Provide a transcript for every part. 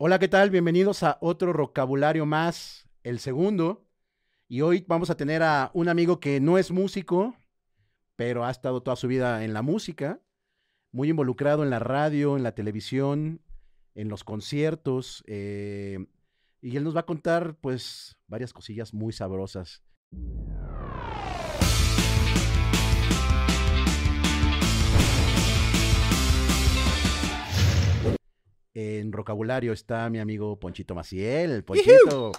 Hola, ¿qué tal? Bienvenidos a otro vocabulario más, el segundo. Y hoy vamos a tener a un amigo que no es músico, pero ha estado toda su vida en la música, muy involucrado en la radio, en la televisión, en los conciertos. eh, y él nos va a contar, pues, varias cosillas muy sabrosas. En vocabulario está mi amigo Ponchito Maciel. Ponchito.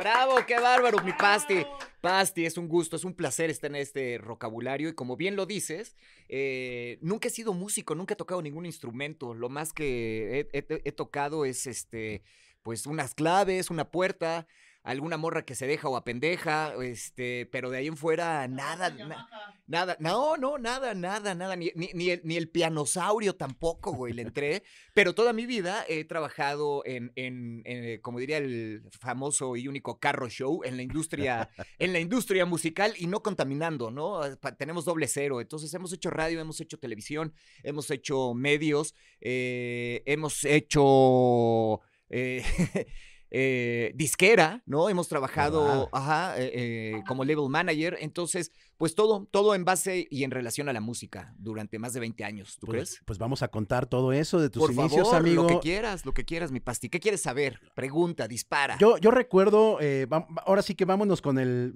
¡Bravo! ¡Qué bárbaro, mi Pasti! Pasti, es un gusto, es un placer estar en este vocabulario y como bien lo dices, eh, nunca he sido músico, nunca he tocado ningún instrumento. Lo más que he, he- he tocado es este, pues unas claves, una puerta, alguna morra que se deja o apendeja, este, pero de ahí en fuera nada, na- nada, no, no, nada, nada, nada, ni, ni, ni el, ni el pianosaurio tampoco, güey, le entré. Pero toda mi vida he trabajado en, en, en, eh, como diría el famoso y único carro show, en la industria, en la industria musical y no contaminando, ¿no? Pa- Tenemos doble cero. Entonces hemos hecho radio, hemos hecho televisión, hemos hecho medios, eh, hemos hecho eh, eh, disquera, ¿no? Hemos trabajado, Wow. ajá, eh, eh, como label manager. Entonces, pues todo, todo en base y en relación a la música durante más de 20 años, ¿tú Pues, crees? pues vamos a contar todo eso de tus Por inicios, favor, amigo. lo que quieras, lo que quieras, mi pasti. ¿Qué quieres saber? Pregunta, dispara. Yo, yo recuerdo, eh, ahora sí que vámonos con el,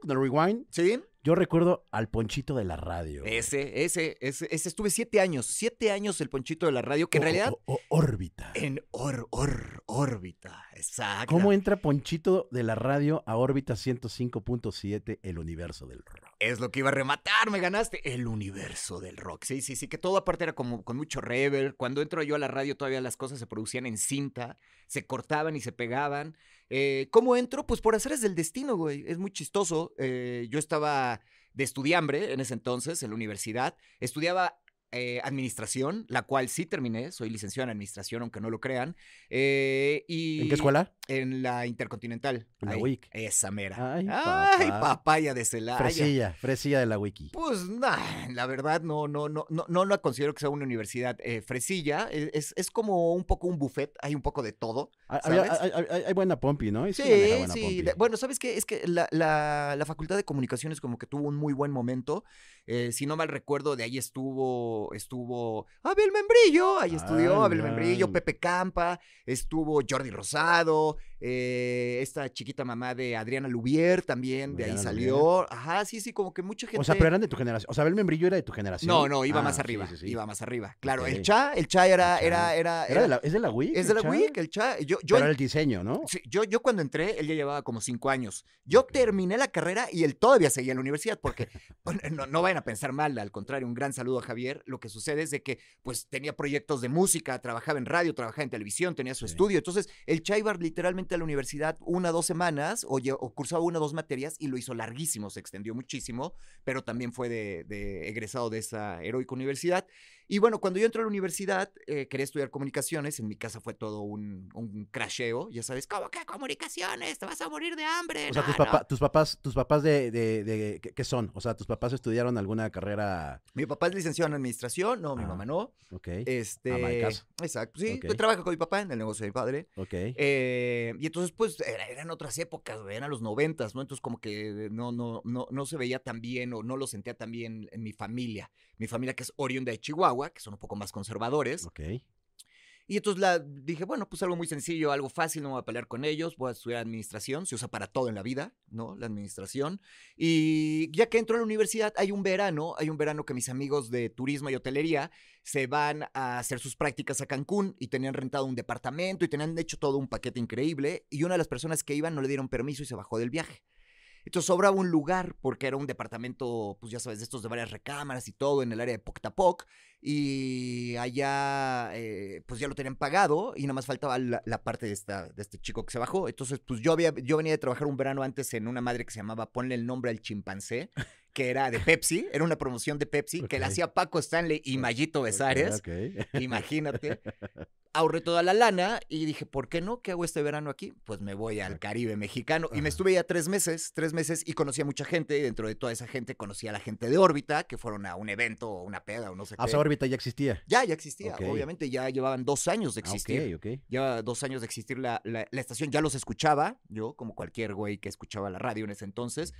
con el rewind. ¿Sí? Yo recuerdo al Ponchito de la radio. Ese, ese, ese, ese estuve siete años, siete años el ponchito de la radio, que en realidad o- o- órbita. en or, or, órbita, exacto. ¿Cómo entra Ponchito de la radio a órbita 105.7, el universo del rock? Es lo que iba a rematar, me ganaste. El universo del rock. Sí, sí, sí, que todo aparte era como con mucho reverb. Cuando entro yo a la radio todavía las cosas se producían en cinta, se cortaban y se pegaban. Eh, ¿Cómo entro? Pues por hacer del destino, güey. Es muy chistoso. Eh, yo estaba de estudiambre en ese entonces, en la universidad. Estudiaba eh, administración, la cual sí terminé. Soy licenciado en administración, aunque no lo crean. Eh, y ¿En qué escuela? En la Intercontinental. En la Ahí, WIC. Esa mera. Ay, Ay, papá. papaya de Celaya. Fresilla, fresilla de la wiki. Pues nah, la verdad no, no, no, no, no la considero que sea una universidad eh, fresilla. e- Es, es como un poco un buffet, hay un poco de todo. Hay, hay- hay buena pompi, ¿no? Y Sí, buena sí. pompi. de- bueno, ¿sabes qué? Es que la, la- la Facultad de Comunicaciones como que tuvo un muy buen momento. Si no mal recuerdo, de ahí estuvo, estuvo Abel Membrillo, ahí estudió Abel. Membrillo, Pepe Campa, estuvo Jordi Rosado, eh, esta chiquita mamá de Adriana Lubier también, de ahí salió. Ajá, sí, sí, como que mucha gente... O sea, pero eran de tu generación. O sea, el membrillo era de tu generación. No, no, iba Ah, más arriba, sí, sí. iba más arriba. Claro, el Cha, el Cha era, El Cha. era, era, Era de la- ¿Es de la WIC? es de la Cha? WIC, el Cha. Yo, yo, Pero era el diseño, ¿no? sí, yo, yo cuando entré, él ya llevaba como cinco años. Yo terminé la carrera y él todavía seguía en la universidad, porque no, no vayan a pensar mal, al contrario, un gran saludo a Javier. Lo que sucede es de que, pues, tenía proyectos de música, trabajaba en radio, trabajaba en televisión, tenía su Sí. estudio. Entonces, el Cha iba literalmente a la universidad una, dos semanas, o, o cursaba una, dos materias, y lo hizo larguísimo, se extendió muchísimo, pero también fue de, de egresado de esa heroica universidad. Y bueno, cuando yo entré a la universidad, eh, quería estudiar comunicaciones. En mi casa fue todo un, un crasheo. Ya sabes, ¿cómo que comunicaciones? Te vas a morir de hambre. O sea, No, tus, no". papá- tus papás, tus papás de, de, de- ¿qué, son? O sea, tus papás estudiaron alguna carrera, Mi papá es licenciado en administración. No, mi Ah, mamá no. ok, Este. Ama de casa. Exacto. Sí, yo trabajo con mi papá en el negocio de mi padre. ok. Eh, y entonces, pues, era- eran otras épocas, eran los noventas, ¿no? Entonces, como que no, no, no, no se veía tan bien o no lo sentía tan bien en mi familia. Mi familia que es oriunda de Chihuahua, que son un poco más conservadores. ok. Y entonces la, dije, bueno, pues algo muy sencillo, algo fácil, no me voy a pelear con ellos, voy a estudiar administración, se usa para todo en la vida, ¿no? La administración. Y ya que entro a la universidad, hay un verano, hay un verano que mis amigos de turismo y hotelería se van a hacer sus prácticas a Cancún y tenían rentado un departamento y tenían hecho todo un paquete increíble. Y una de las personas que iban no le dieron permiso y se bajó del viaje. Entonces sobraba un lugar porque era un departamento, pues ya sabes, de estos de varias recámaras y todo en el área de Poctapoc. Y allá, eh, pues ya lo tenían pagado y nada más faltaba la, la parte de, esta, de este chico que se bajó. Entonces, pues yo, había, yo venía de trabajar un verano antes en una madre que se llamaba Ponle el nombre al chimpancé, que era de Pepsi, era una promoción de Pepsi, que la hacía Paco Stanley y Mayito Besares. Imagínate. Ahorré toda la lana y dije, ¿por qué no? ¿Qué hago este verano aquí? Pues me voy al Caribe mexicano. Y me estuve ya tres meses, tres meses y conocí a mucha gente. Y dentro de toda esa gente conocí a la gente de órbita, que fueron a un evento o una peda o no sé Ah, qué. esa órbita ya existía. Ya, ya existía. Obviamente ya llevaban dos años de Ah, existir. ok, ok. Lleva dos años de existir la, la- la estación. Ya los escuchaba, yo, como cualquier güey que escuchaba la radio en ese entonces.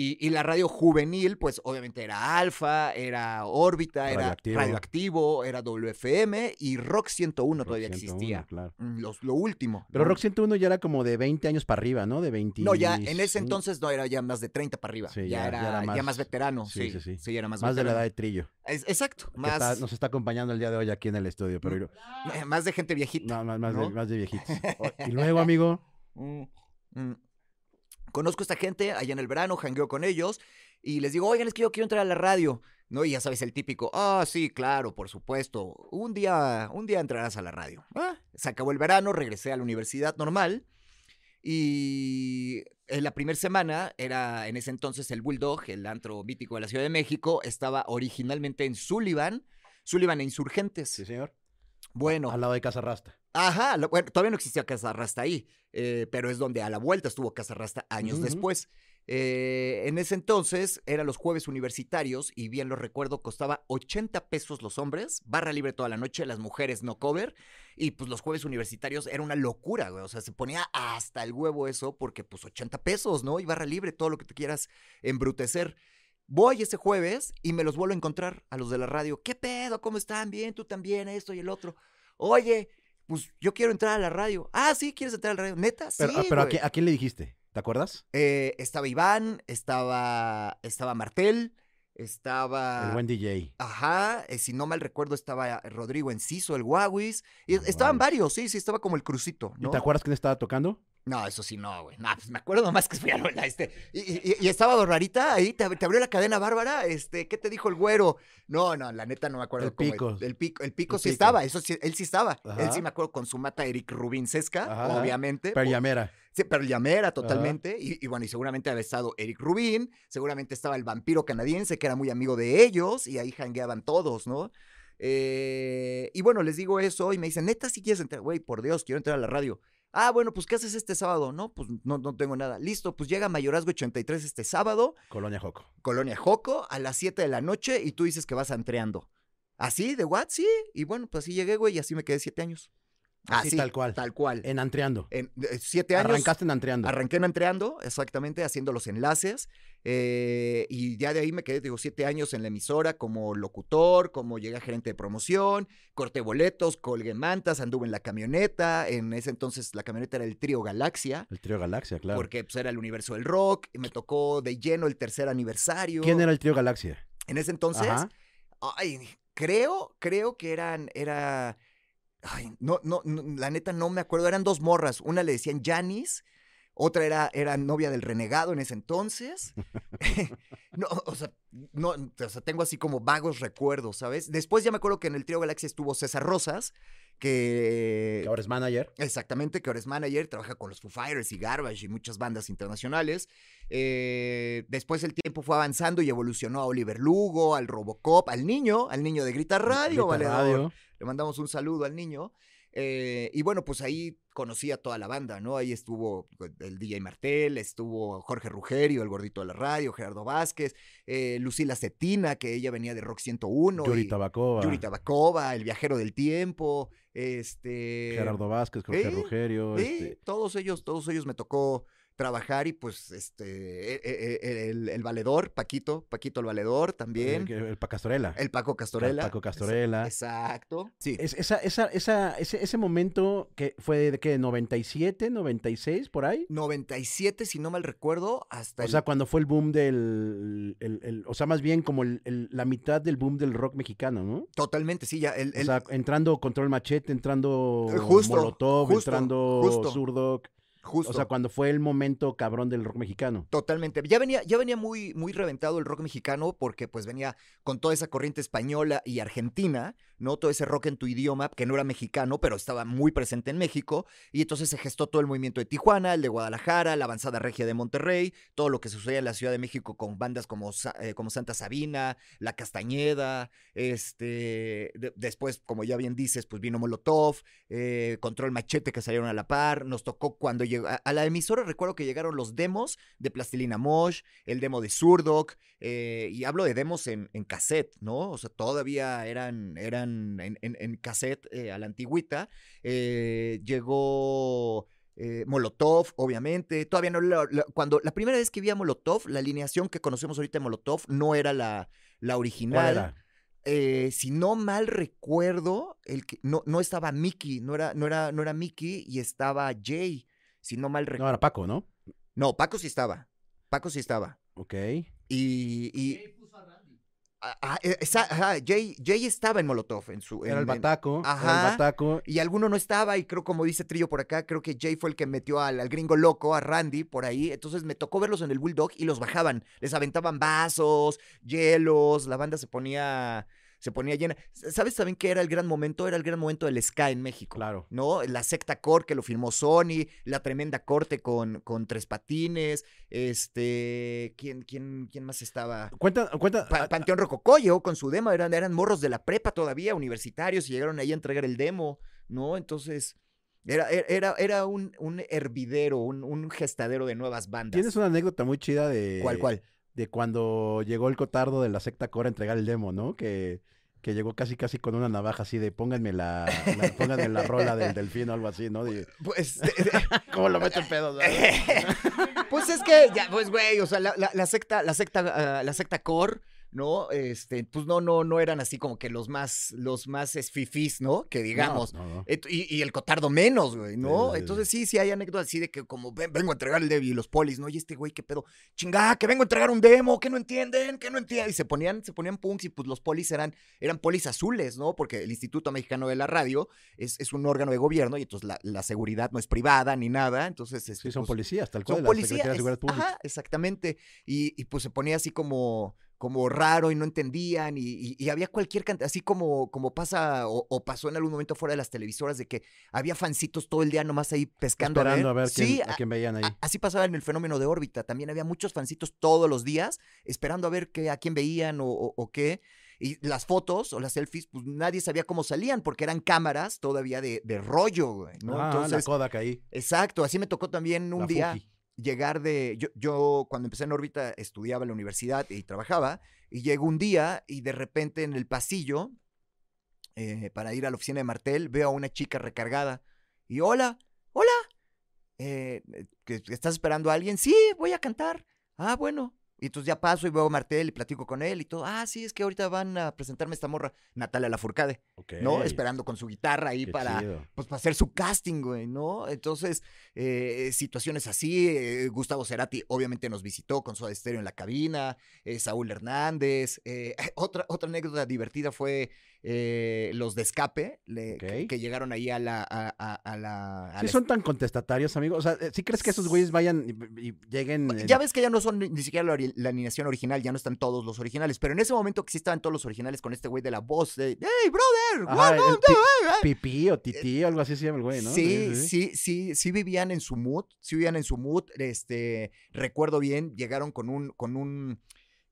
Y, y la radio juvenil, pues obviamente era Alfa, era Órbita, era Radioactivo. Era WFM y Rock 101 Rock todavía 101, existía. claro. Mm, los- lo último. Pero ¿no? Rock 101 ya era como de 20 años para arriba, ¿no? De 20. No, ya en ese entonces no era ya más de 30 para arriba. Sí, ya, ya- era, ya era ya más, veterano. sí, Sí, sí, sí. era más, Más de la edad de Trillo. Es- exacto. Más, está- nos está acompañando el día de hoy aquí en el estudio. Pero eh, más de gente viejita. no, más, más de, más de viejitos. Y luego, amigo. Mm, mm. Conozco a esta gente allá en el verano, jangueo con ellos y les digo, oigan, es que yo quiero entrar a la radio. ¿No? Y ya sabes, el típico, ah, sí, claro, por supuesto. Un día, un día entrarás a la radio. Ah, se acabó el verano, regresé a la universidad normal. Y en la primera semana era en ese entonces el Bulldog, el antro mítico de la Ciudad de México, estaba originalmente en Sullivan, Sullivan e Insurgentes. Sí, señor. Bueno, Al lado de Casa Rasta. Ajá, lo- bueno, todavía no existía Casa Rasta ahí, eh, pero es donde a la vuelta estuvo Casa Rasta años después. Eh, en ese entonces eran los jueves universitarios y bien lo recuerdo, costaba 80 pesos los hombres, barra libre toda la noche, las mujeres no cover. Y pues los jueves universitarios era una locura, güey. O sea, se ponía hasta el huevo eso porque pues 80 pesos, ¿no? Y barra libre, todo lo que te quieras embrutecer. Voy ese jueves y me los vuelvo a encontrar a los de la radio. ¿Qué pedo? ¿Cómo están? Bien, tú también, esto y el otro. Oye, pues yo quiero entrar a la radio. Ah, sí, ¿quieres entrar a la radio? ¿Neta? Pero, sí, ah, pero ¿a, quién le dijiste? ¿Te acuerdas? Eh, estaba Iván, estaba, estaba Martel, estaba... El buen DJ. Ajá, eh, si no mal recuerdo estaba Rodrigo Enciso, el. Y El estaban varios, sí, sí, estaba como el crucito, ¿Y te acuerdas quién estaba tocando? No, eso sí, no, güey. No, pues me acuerdo nomás que fui a la este. Y, y- y estaba Barbarita ahí, te, ab- te abrió la cadena Bárbara. Este, ¿qué te dijo el güero? No, no, la neta no me acuerdo El cómo- Pico. El, pico, el pico El sí Pico. estaba, eso sí, él sí estaba. Él sí me acuerdo con su mata Eric Rubinsesca, Ajá. obviamente. Pero por- Llamera. Sí, pero llamera totalmente. Y, y bueno, y seguramente había estado Eric Rubin, seguramente estaba el vampiro canadiense, que era muy amigo de ellos, y ahí jangueaban todos, ¿no? Eh, y bueno, les digo eso, y me dicen, neta, si quieres entrar, güey, por Dios, quiero entrar a la radio. Ah, bueno, pues, ¿qué haces este sábado? No, pues no, no tengo nada. Listo, pues llega Mayorazgo 83 este sábado, Colonia Joco. Colonia Joco, a las 7 de la noche, y tú dices que vas entreando. ¿Así? ¿De what? Sí. Y bueno, pues así llegué, güey, y así me quedé siete años. Así, tal cual. Tal cual. En Antreando. En eh, siete años. Arrancaste en Antreando. Arranqué en Entreando, exactamente, haciendo los enlaces. Eh, y ya de ahí me quedé, digo, siete años en la emisora como locutor, como llegué a gerente de promoción, corté boletos, colgué mantas, anduve en la camioneta. En ese entonces la camioneta era el Trío Galaxia, El Trío Galaxia, claro. porque pues, era el universo del rock. Y me tocó de lleno el tercer aniversario. ¿Quién era el Trío Galaxia? En ese entonces, Ajá. ay, creo, creo que eran, era, ay, no, no, no, la neta no me acuerdo, eran dos morras, una le decían Janis, otra era, era novia del renegado en ese entonces. no, o sea, no, o sea, tengo así como vagos recuerdos, ¿sabes? Después ya me acuerdo que en el Trío Galaxia estuvo César Rosas, que... Que ahora es manager. Exactamente, que ahora es manager, trabaja con los Foo Fighters y Garbage y muchas bandas internacionales. Eh, después el tiempo fue avanzando y evolucionó a Oliver Lugo, al Robocop, al niño, al niño de Grita Radio, Grita. Radio. Le mandamos un saludo al niño. Eh, y bueno, pues ahí conocí a toda la banda, ¿no? Ahí estuvo el DJ Martel, estuvo Jorge Rugerio, el gordito de la radio, Gerardo Vázquez, eh, Lucila Cetina, que ella venía de Rock 101. Yuri y- Tabacova. Yuri Tabacova, El Viajero del Tiempo, este... Gerardo Vázquez, Jorge Sí, Rugerio. Sí, este, todos ellos, todos ellos me tocó trabajar y pues este, e- e- e- el, el valedor, Paquito, Paquito el valedor también, el, el Pacastorela. el Paco Castorela. Paco Castorela. Exacto. Sí. Es, esa, esa, esa, ese, ese momento que fue de que 97, 96, por ahí. 97, si no mal recuerdo, hasta O el- sea, cuando fue el boom del. el- el- o sea, más bien como el- el- la mitad del boom del rock mexicano, ¿no? totalmente, sí, ya el, O el- sea, entrando Control Machete, entrando justo, Molotov, justo, entrando justo. Justo. O sea, cuando fue el momento cabrón del rock mexicano. Totalmente. Ya venía, ya venía muy, muy reventado el rock mexicano porque pues venía con toda esa corriente española y argentina, ¿no? Todo ese rock en tu idioma, que no era mexicano, pero estaba muy presente en México. Y entonces se gestó todo el movimiento de Tijuana, el de Guadalajara, la avanzada regia de Monterrey, todo lo que sucedía en la Ciudad de México con bandas como, eh, como Santa Sabina, La Castañeda, este, de- después, como ya bien dices, pues vino Molotov, eh, Control Machete que salieron a la par, nos tocó cuando llegó, a, a la emisora recuerdo que llegaron los demos de Plastilina Mosh, el demo de Surdoc, eh, y hablo de demos en, en cassette, ¿no? O sea, todavía eran, eran en, en- en cassette eh, a la antigüita, eh, llegó... eh, Molotov, obviamente. Todavía no. lo- cuando la primera vez que vi a Molotov, la alineación que conocemos ahorita de Molotov no era la, la ¿Cuál original. era? Eh, si no mal recuerdo, el que, no, no estaba Mickey, no era, no, era, no era Mickey y estaba Jay. Si no mal No, recuerdo. era Paco, ¿no? No, Paco sí estaba. Paco sí estaba. Ok. Y. y Ah, ah, eh, esa- ajá, Jay, Jay estaba en Molotov. En su, Era en- el en- Bataco. Era Ajá. el Bataco. y alguno no estaba, y creo, como dice Trillo por acá, creo que Jay fue el que metió al, al gringo loco, a Randy, por ahí. Entonces me tocó verlos en el Bulldog y los bajaban. Les aventaban vasos, hielos, la banda se ponía, se ponía llena. ¿Sabes también qué era el gran momento? Era el gran momento del ska en México. Claro. ¿no? La secta core que lo firmó Sony, la tremenda corte con, con Tres Patines, este, ¿quién, quién, quién más estaba? Cuenta, cuenta. Pa- ah, Panteón Rococó llegó con su demo, eran, eran morros de la prepa todavía, universitarios, y llegaron ahí a entregar el demo, ¿no? Entonces, era, era- era, era un, un hervidero, un, un gestadero de nuevas bandas. Tienes una anécdota muy chida de. ¿Cuál, cuál? De cuando llegó el cotardo de la secta Cora a entregar el demo, ¿no? Que, que llegó casi casi con una navaja así de pónganme la, la- pónganme la rola del delfín o algo así, ¿no? De- Pues, ¿Cómo lo meten pedos? pues es que, ya, pues, güey, o sea, la, la- la secta, la secta, ah, la secta core, ¿no? Este, pues no, no, no eran así como que los más, los más esfifís, ¿no? Que digamos. No, no, no. Et- Y, y el cotardo menos, güey, ¿no? Sí, sí, sí. Entonces sí, sí hay anécdotas así de que como "Ven- vengo a entregar el Debbie y los polis, ¿no? Y este güey, ¿qué pedo? Chingada, que vengo a entregar un demo, que no entienden, que no entienden. Y se ponían, se ponían punks y pues los polis eran, eran polis azules, ¿no? Porque el Instituto Mexicano de la Radio es, es un órgano de gobierno y entonces la, la seguridad no es privada ni nada. Entonces, Sí, este, son pues, policías, tal cual. son de policías. De es- Seguridad Pública. Ajá, exactamente. Y, y, pues se ponía así como, como raro y no entendían. Y, y- y había cualquier cantidad, así como, como pasa o, o pasó en algún momento fuera de las televisoras, de que había fancitos todo el día nomás ahí pescando. Esperando a ver, quién, Sí, a quién veían ahí. a- así pasaba en el fenómeno de órbita. También había muchos fancitos todos los días esperando a ver qué, a quién veían o, qué. Y las fotos o las selfies, pues nadie sabía cómo salían porque eran cámaras todavía de, de rollo, güey, ¿no? Ah, la Entonces, Kodak ahí. exacto. Así me tocó también un la día Fuji. Llegar de. Yo, yo cuando empecé en órbita estudiaba en la universidad y trabajaba. Y llego un día y de repente en el pasillo, eh, para ir a la oficina de Martel, veo a una chica recargada. Y hola, hola. eh, ¿que- que ¿Estás esperando a alguien? Sí, voy a cantar. Ah, bueno. Y entonces ya paso y veo a Martel y platico con él y todo. Ah, sí, es que ahorita van a presentarme esta morra, Natalia Lafourcade, ¿no? Ok, Esperando con su guitarra ahí qué para, chido. pues para hacer su casting, güey, ¿no? Entonces, eh, situaciones así, eh, Gustavo Cerati obviamente nos visitó con su estéreo en la cabina, eh, Saúl Hernández, eh, otra, otra anécdota divertida fue eh, los de escape, le- que, llegaron ahí a la... A, a- a la a Sí la son tan contestatarios, amigos. O sea, ¿sí crees que esos güeyes vayan y, y lleguen? en- Ya ves que ya no son ni siquiera la, la alineación original, ya no están todos los originales, pero en ese momento que sí estaban todos los originales con este güey de la voz de ¡Hey, brother! Ajá, to-" pipí o tití, algo así se llama el güey, ¿no? Sí, sí, sí, sí vivían en su mood, sí vivían en su mood, este, recuerdo bien, llegaron con un, con un,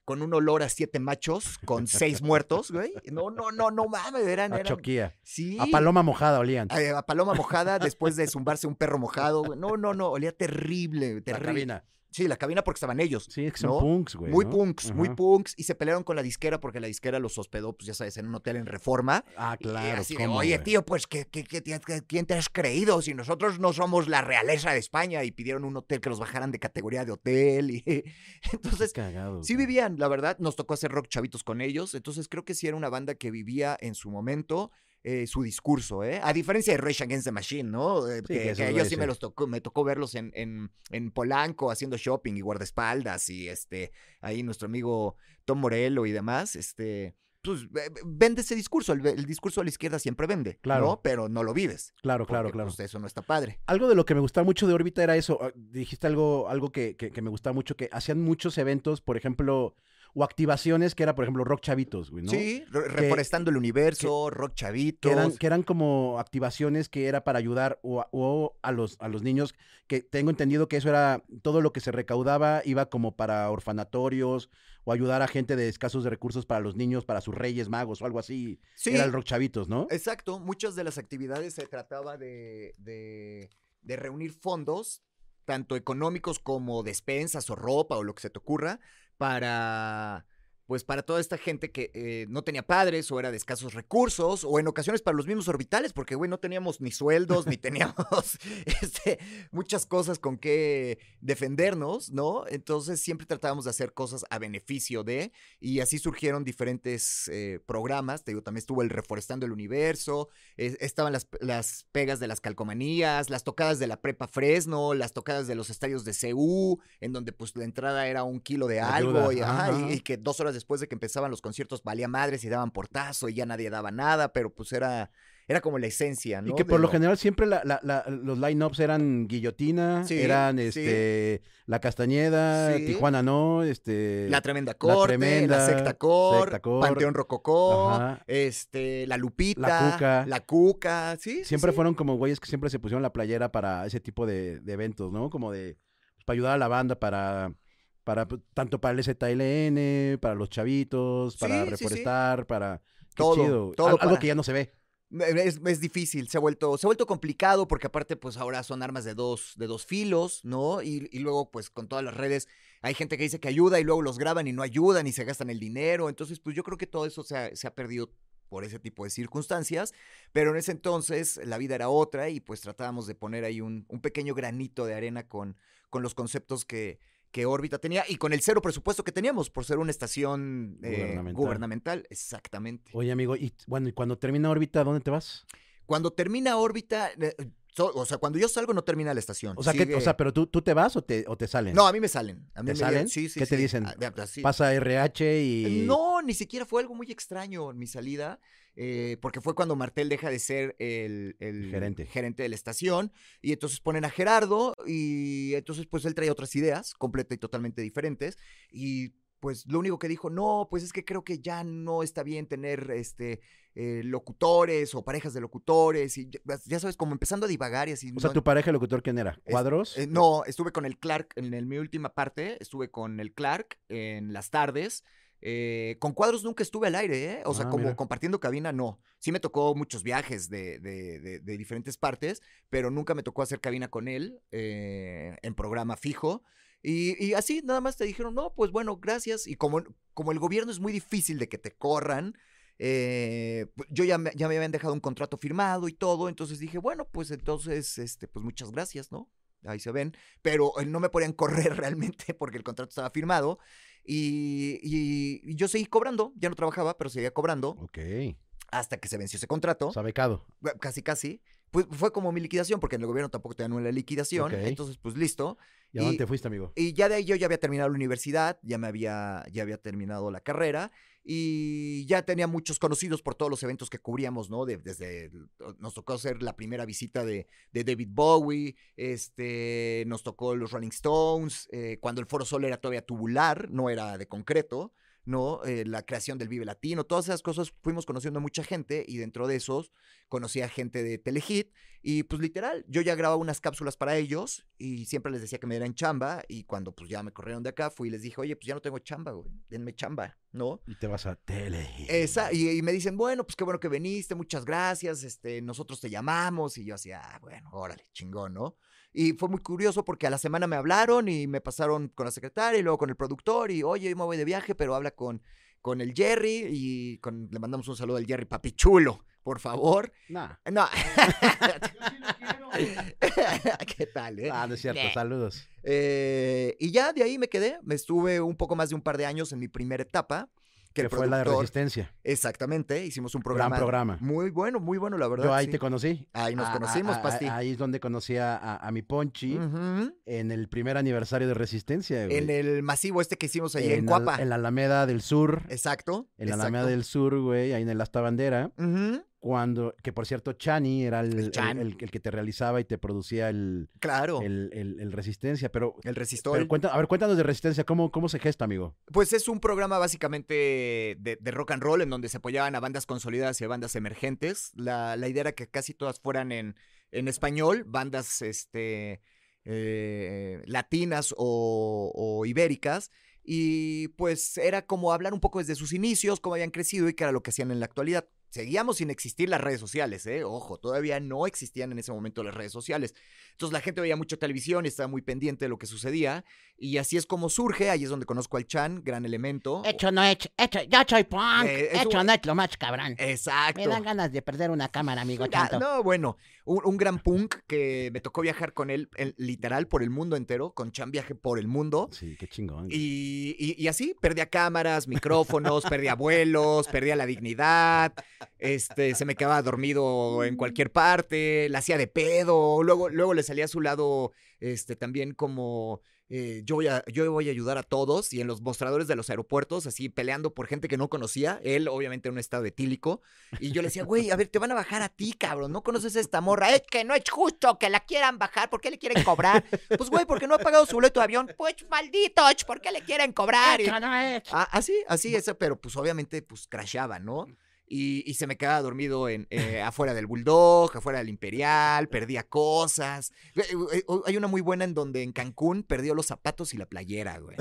con un olor a siete machos, con seis muertos, güey, no, no, no, no mames, eran, A eran, choquía. sí, A paloma mojada olían. a, a paloma mojada después de zumbarse un perro mojado, güey. no, no, no, olía terrible, La terrible, cabina. Sí, la cabina porque estaban ellos, Sí, es que son ¿no? punks, güey. muy ¿no? punks, muy punks, y se pelearon con la disquera porque la disquera los hospedó, pues ya sabes, en un hotel en Reforma, Ah, y claro. así de, ¿cómo, oye, güey? tío, pues, ¿qué, qué, quién te has creído? Si nosotros no somos la realeza de España y pidieron un hotel que los bajaran de categoría de hotel. Y, entonces, cagado, sí vivían, la verdad, nos tocó hacer rock chavitos con ellos. Entonces, creo que sí era una banda que vivía en su momento. Eh, su discurso, ¿eh? A diferencia de Rage Against the Machine, ¿no? Eh, Sí, que, ellos sí me los tocó, me tocó verlos en, en, en Polanco haciendo shopping y guardaespaldas y este, ahí nuestro amigo Tom Morello y demás, este, pues ve- ve- vende ese discurso. El, el discurso de la izquierda siempre vende, Claro. ¿no? Pero no lo vives. Claro, claro, porque, claro. pues, eso no está padre. Algo de lo que me gustaba mucho de órbita era eso. ah, Dijiste algo, algo que, que- que me gustaba mucho, que hacían muchos eventos, por ejemplo, o activaciones que era, por ejemplo, rock chavitos, güey, ¿no? Sí, re- reforestando el universo, rock chavitos. Que eran, que eran como activaciones que era para ayudar o a, o a los, a los niños, que tengo entendido que eso era, todo lo que se recaudaba iba como para orfanatorios o ayudar a gente de escasos de recursos para los niños, para sus reyes magos o algo así. Sí, Era el rock chavitos, ¿no? exacto. Muchas de las actividades se trataba de, de, de reunir fondos, tanto económicos como despensas o ropa o lo que se te ocurra, para... Pues para toda esta gente que eh, no tenía padres o era de escasos recursos, o en ocasiones para los mismos orbitales, porque, güey, no teníamos ni sueldos, ni teníamos este, muchas cosas con que defendernos, ¿no? Entonces siempre tratábamos de hacer cosas a beneficio de, y así surgieron diferentes eh, programas. Te digo, también estuvo el Reforestando el Universo, es- estaban las, las pegas de las calcomanías, las tocadas de la Prepa Fresno, las tocadas de los estadios de CU, en donde pues la entrada era un kilo de algo, y, ajá, y- ajá. y que dos horas después de que empezaban los conciertos valía madres y daban portazo y ya nadie daba nada, pero pues era, era como la esencia, ¿no? Y que de por lo general siempre la- la- la- los line-ups eran Guillotina, Sí, eran sí. este La Castañeda, Sí. Tijuana no, este La Tremenda Corte, la, Tremenda, Secta Cor, Secta Cor, Panteón Rococó, ajá. este, La Lupita, La Cuca. La Cuca, sí, siempre fueron como güeyes que siempre se pusieron la playera para ese tipo de, de eventos, ¿no? Como de pues, para ayudar a la banda, para para pues, tanto para el ZLN, para los chavitos, para Sí, sí, sí. reforestar, para qué Todo, chido. todo Al- algo que ya no se ve. Es, es difícil, se ha vuelto, se ha vuelto complicado porque aparte pues ahora son armas de dos, de dos filos, ¿no? Y, y luego pues con todas las redes hay gente que dice que ayuda y luego los graban y no ayudan y se gastan el dinero. Entonces pues yo creo que todo eso se ha, se ha perdido por ese tipo de circunstancias, pero en ese entonces la vida era otra y pues tratábamos de poner ahí un, un pequeño granito de arena con, con los conceptos que, que órbita tenía y con el cero presupuesto que teníamos por ser una estación eh, Gubernamental. gubernamental. Exactamente. Oye, amigo, y bueno, y cuando termina órbita, ¿dónde te vas? Cuando termina órbita, eh, so- o sea, cuando yo salgo no termina la estación. O sea, que, o sigue- sea, pero tú, tú te vas o te, o te salen. No, a mí me salen. A mí ¿Te me salen? Sí, sí, ¿Qué te dicen? Ah, sí. Pasa RH y No, ni siquiera fue algo muy extraño en mi salida, eh, porque fue cuando Martel deja de ser el, el Gerente. gerente de la estación, y entonces ponen a Gerardo, y entonces pues él traía otras ideas, completa y totalmente diferentes, y pues lo único que dijo, no, pues es que creo que ya no está bien tener este eh, locutores o parejas de locutores, y ya, ya sabes, como empezando a divagar y así. O sea, tu pareja locutor quién era? Es- ¿Cuadros? eh, no, estuve con el Clark en, el- mi última parte, estuve con el Clark en las tardes. eh, con cuadros nunca estuve al aire, ¿eh? O sea, Ah, como mira. compartiendo cabina, no. Sí me tocó muchos viajes de, de- de- de diferentes partes, pero nunca me tocó hacer cabina con él eh, en programa fijo. Y, y así, nada más te dijeron, no, pues bueno, gracias. Y como, como el gobierno es muy difícil de que te corran, eh, yo ya me, ya me habían dejado un contrato firmado y todo, entonces dije, bueno, pues entonces, este, pues muchas gracias, ¿no? Ahí se ven, pero eh, no me podían correr realmente porque el contrato estaba firmado y, y- y yo seguí cobrando, ya no trabajaba, pero seguía cobrando Ok. hasta que se venció ese contrato, O sea, becado. Bueno, casi casi. Pues fue como mi liquidación, porque en el gobierno tampoco te dan una liquidación, entonces pues listo. ¿Y a dónde te fuiste, amigo? Y ya de ahí yo ya había terminado la universidad, ya me había, ya había terminado la carrera y ya tenía muchos conocidos por todos los eventos que cubríamos, ¿no? De- desde, nos tocó hacer la primera visita de, de David Bowie, este, nos tocó los Rolling Stones, eh, cuando el Foro Sol era todavía tubular, no era de concreto, ¿no? Eh, la creación del Vive Latino, todas esas cosas fuimos conociendo a mucha gente y dentro de esos conocí a gente de Telehit y pues literal, yo ya grababa unas cápsulas para ellos y siempre les decía que me dieran chamba y cuando pues ya me corrieron de acá fui y les dije, oye, pues ya no tengo chamba, güey, denme chamba, ¿no? Y te vas a tele. Esa, y, y me dicen, bueno, pues qué bueno que viniste, muchas gracias, este, nosotros te llamamos y yo así, ah, bueno, órale, chingón, ¿no? Y fue muy curioso porque a la semana me hablaron y me pasaron con la secretaria y luego con el productor y, oye, yo me voy de viaje, pero habla con, con el Jerry y con- le mandamos un saludo al Jerry Papichulo, por favor. Nah. No. ¿Qué tal, eh? Ah, no es cierto. Nah. Saludos. Eh, y ya de ahí me quedé. Me estuve un poco más de un par de años en mi primera etapa. Que, fue la de Resistencia. Exactamente, hicimos un Gran programa. programa. Muy bueno, muy bueno, la verdad. Yo ahí sí. te conocí. Ahí nos A- a- conocimos, a- Pasti. Ahí es donde conocí a, mi Ponchi en el primer aniversario de Resistencia. güey. En el masivo este que hicimos ahí en, Cuapa. En la Alameda del Sur. Exacto. En la exacto. Alameda del Sur, güey, ahí en el Asta Bandera. Cuando, que por cierto, Chani era el, El el- Chan. el- el que te realizaba y te producía el, Claro. El, el, el- el Resistencia. Pero, resistor. pero cuenta, a ver, cuéntanos de Resistencia, ¿cómo, cómo se gesta, amigo? Pues es un programa básicamente de, de rock and roll en donde se apoyaban a bandas consolidadas y a bandas emergentes. La, la idea era que casi todas fueran en, en español, bandas este, eh, latinas o, o ibéricas. Y pues era como hablar un poco desde sus inicios, cómo habían crecido y qué era lo que hacían en la actualidad. Seguíamos sin existir las redes sociales, ¿eh? Ojo, todavía no existían en ese momento las redes sociales. Entonces la gente veía mucha televisión y estaba muy pendiente de lo que sucedía. Y así es como surge, ahí es donde conozco al Chan, gran elemento. Hecho no hecho, hecho, yo soy punk, Eh, hecho un- no es lo más cabrón. Exacto. Me dan ganas de perder una cámara, amigo Ah, Chanto. no, bueno, un, un gran punk que me tocó viajar con él, el- literal por el mundo entero, con Chan viaje por el mundo. Sí, qué chingón. Y, y- y así, perdía cámaras, micrófonos, perdía vuelos, perdía la dignidad, este, se me quedaba dormido en cualquier parte, la hacía de pedo, luego, luego le salía a su lado, este, también como... eh, yo, voy a, yo voy a ayudar a todos y en los mostradores de los aeropuertos, así peleando por gente que no conocía, él obviamente en un estado etílico, y yo le decía, güey, a ver, te van a bajar a ti, cabrón, no conoces a esta morra, es que no es justo que la quieran bajar, ¿por qué le quieren cobrar? Pues, güey, porque no ha pagado su boleto de avión, pues, malditos, ¿por qué le quieren cobrar? Y-. Ah, así, así, eso, pero pues obviamente pues crashaba, ¿no? Y, y se me quedaba dormido en, eh, afuera del Bulldog, afuera del Imperial, perdía cosas. Eh, eh, Hay una muy buena en donde en Cancún perdió los zapatos y la playera, güey.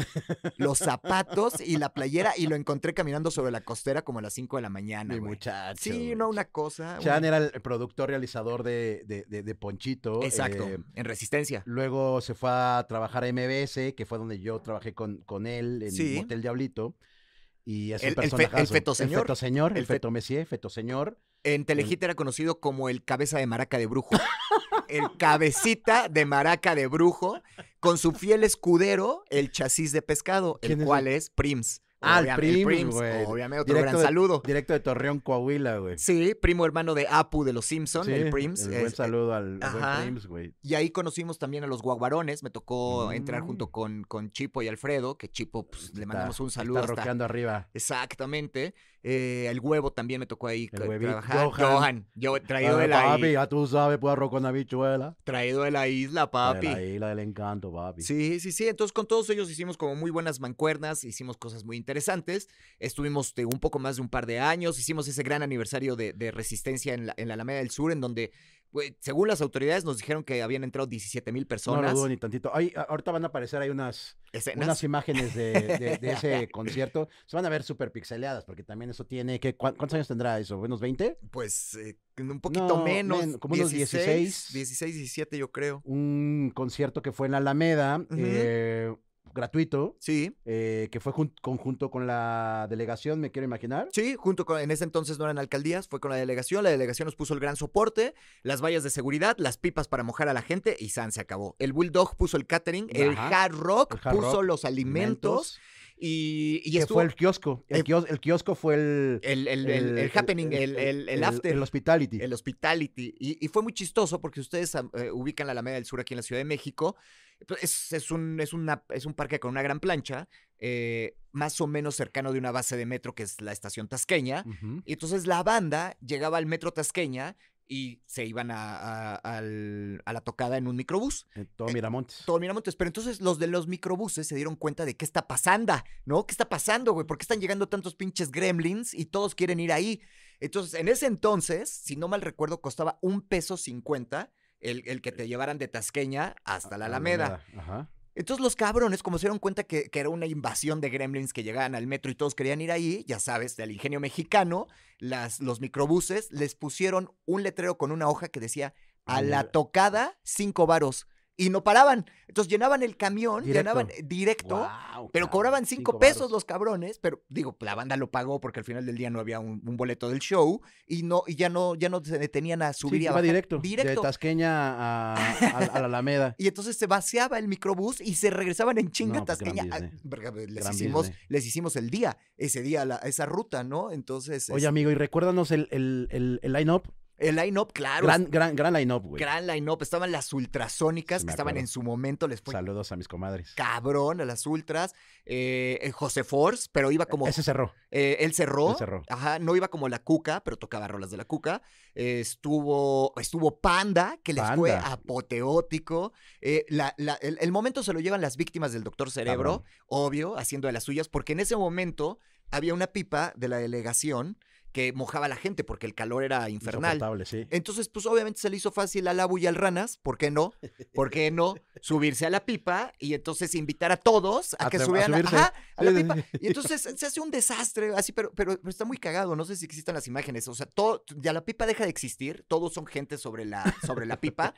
Los zapatos y la playera y lo encontré caminando sobre la costera como a las 5 de la mañana, Mi güey. muchacho. Sí, no, una cosa. Chan una- era el productor realizador de, de, de- de Ponchito. Exacto, eh, en Resistencia. luego se fue a trabajar a MBS, que fue donde yo trabajé con, con él en Sí. Hotel Diablito. Y es El- un el fe- el personajazo. feto señor. El feto señor, el, El fe- feto Messier, feto señor. En Telehit era conocido como el cabeza de maraca de brujo. El cabecita de maraca de brujo, con su fiel escudero, el chasis de pescado, el ¿Quién es cual es Prims. Ah, el Prims, güey. Obviamente, otro Directo gran de- saludo. Directo de Torreón, Coahuila, güey. Sí, primo hermano de Apu de los Simpson, Sí, el Prims. el buen es- saludo al, buen Prims, güey. Y ahí conocimos también a los guaguarones. Me tocó entrar Mm. junto con, con Chipo y Alfredo, que Chipo pues, le mandamos un saludo Está hasta, arriba. Exactamente. Eh, el huevo también me tocó ahí trabajar. Johan. Johan. Yo, traído de la, papi, i- ya tú sabes, puedo con habichuela. traído de la isla, papi. De la isla del encanto, papi. Sí, sí, sí. Entonces con todos ellos hicimos como muy buenas mancuernas, hicimos cosas muy interesantes. Estuvimos de un poco más de un par de años, hicimos ese gran aniversario de, de resistencia en la, en la Alameda del Sur, en donde, según las autoridades, nos dijeron que habían entrado 17 mil No personas. lo dudo ni tantito. Ay, a- ahorita van a aparecer ahí unas, escenas. unas imágenes de, de- de ese concierto. Se van a ver súper pixeleadas, porque también eso tiene que. ¿cuán- ¿Cuántos años tendrá eso? ¿Unos 20? Pues eh, un poquito No, menos. men, como unos 16. 16, 17 yo creo. Un concierto que fue en la Alameda, Ujú. eh, gratuito, Sí, eh, que fue jun- conjunto con la delegación, me quiero imaginar. sí, junto con, en ese entonces no eran alcaldías, fue con la delegación, la delegación nos puso el gran soporte, las vallas de seguridad, las pipas para mojar a la gente y San se acabó. El Bulldog puso el catering, el. Hard Rock El Hard puso Rock, los alimentos y, y que estuvo fue el kiosco. El, Eh, kios- el kiosco fue el. el, el- el- happening, el, el- el after. El hospitality. El hospitality. Y, y fue muy chistoso porque ustedes am- eh, ubican la Alameda del Sur aquí en la Ciudad de México. Es, es un, es, una, es un parque con una gran plancha, eh, más o menos cercano de una base de metro que es la estación Tasqueña. Y entonces la banda llegaba al metro Tasqueña y se iban a, a- a la tocada en un microbús. Eh, Todo Eh, Miramontes. Todo Miramontes. Pero entonces los de los microbuses se dieron cuenta de qué está pasando, ¿no? ¿Qué está pasando, güey? ¿Por qué están llegando tantos pinches gremlins y todos quieren ir ahí? Entonces, en ese entonces, si no mal recuerdo, costaba un peso cincuenta el, el que te llevaran de Tasqueña hasta la Alameda. Ajá. Entonces los cabrones, como se dieron cuenta que, que era una invasión de gremlins que llegaban al metro y todos querían ir ahí, ya sabes, del ingenio mexicano, las, los microbuses les pusieron un letrero con una hoja que decía, a la tocada, cinco varos. Y no paraban. Entonces llenaban el camión, Directo. llenaban eh, directo, pero cobraban cinco, cinco pesos los cabrones, pero digo, la banda lo pagó porque al final del día no había un, un boleto del show y no y ya no ya no se detenían a subir Sí, y a bajar. directo, de Directo. Tasqueña a, a- a la Alameda. Y entonces se vaciaba el microbús y se regresaban en chinga No, pues, Tasqueña. Verga, Les Gran hicimos, Disney. les hicimos el día, ese día, la- esa ruta, ¿no? Entonces, Oye, es- amigo, y recuérdanos el, el, el, el line-up. El line-up, claro. Gran, gran, gran line-up, güey. gran line-up. Estaban las ultrasónicas, Sí, que estaban acuerdo. en su momento, les fue Saludos a mis comadres. cabrón a las ultras. Eh, eh, José Force, pero iba como. Ese cerró. eh, él cerró. Él cerró. Ajá, no iba como la cuca, pero tocaba rolas de la cuca. Eh, estuvo, estuvo Panda, que les fue apoteótico. Eh, la- la- el, el momento se lo llevan las víctimas del Doctor Cerebro, Cabrón. obvio, haciendo de las suyas, porque en ese momento había una pipa de la delegación que mojaba a la gente porque el calor era infernal. Sí. Entonces, pues obviamente se le hizo fácil al Abu y al Ranas, ¿por qué no? ¿Por qué no? Subirse a la pipa y entonces invitar a todos a, A que subieran a, subirse. ajá, a la pipa. Y entonces se hace un desastre, así, pero, pero, pero está muy cagado. No sé si existen las imágenes. O sea, todo, ya la pipa deja de existir, todos son gente sobre la, sobre la pipa.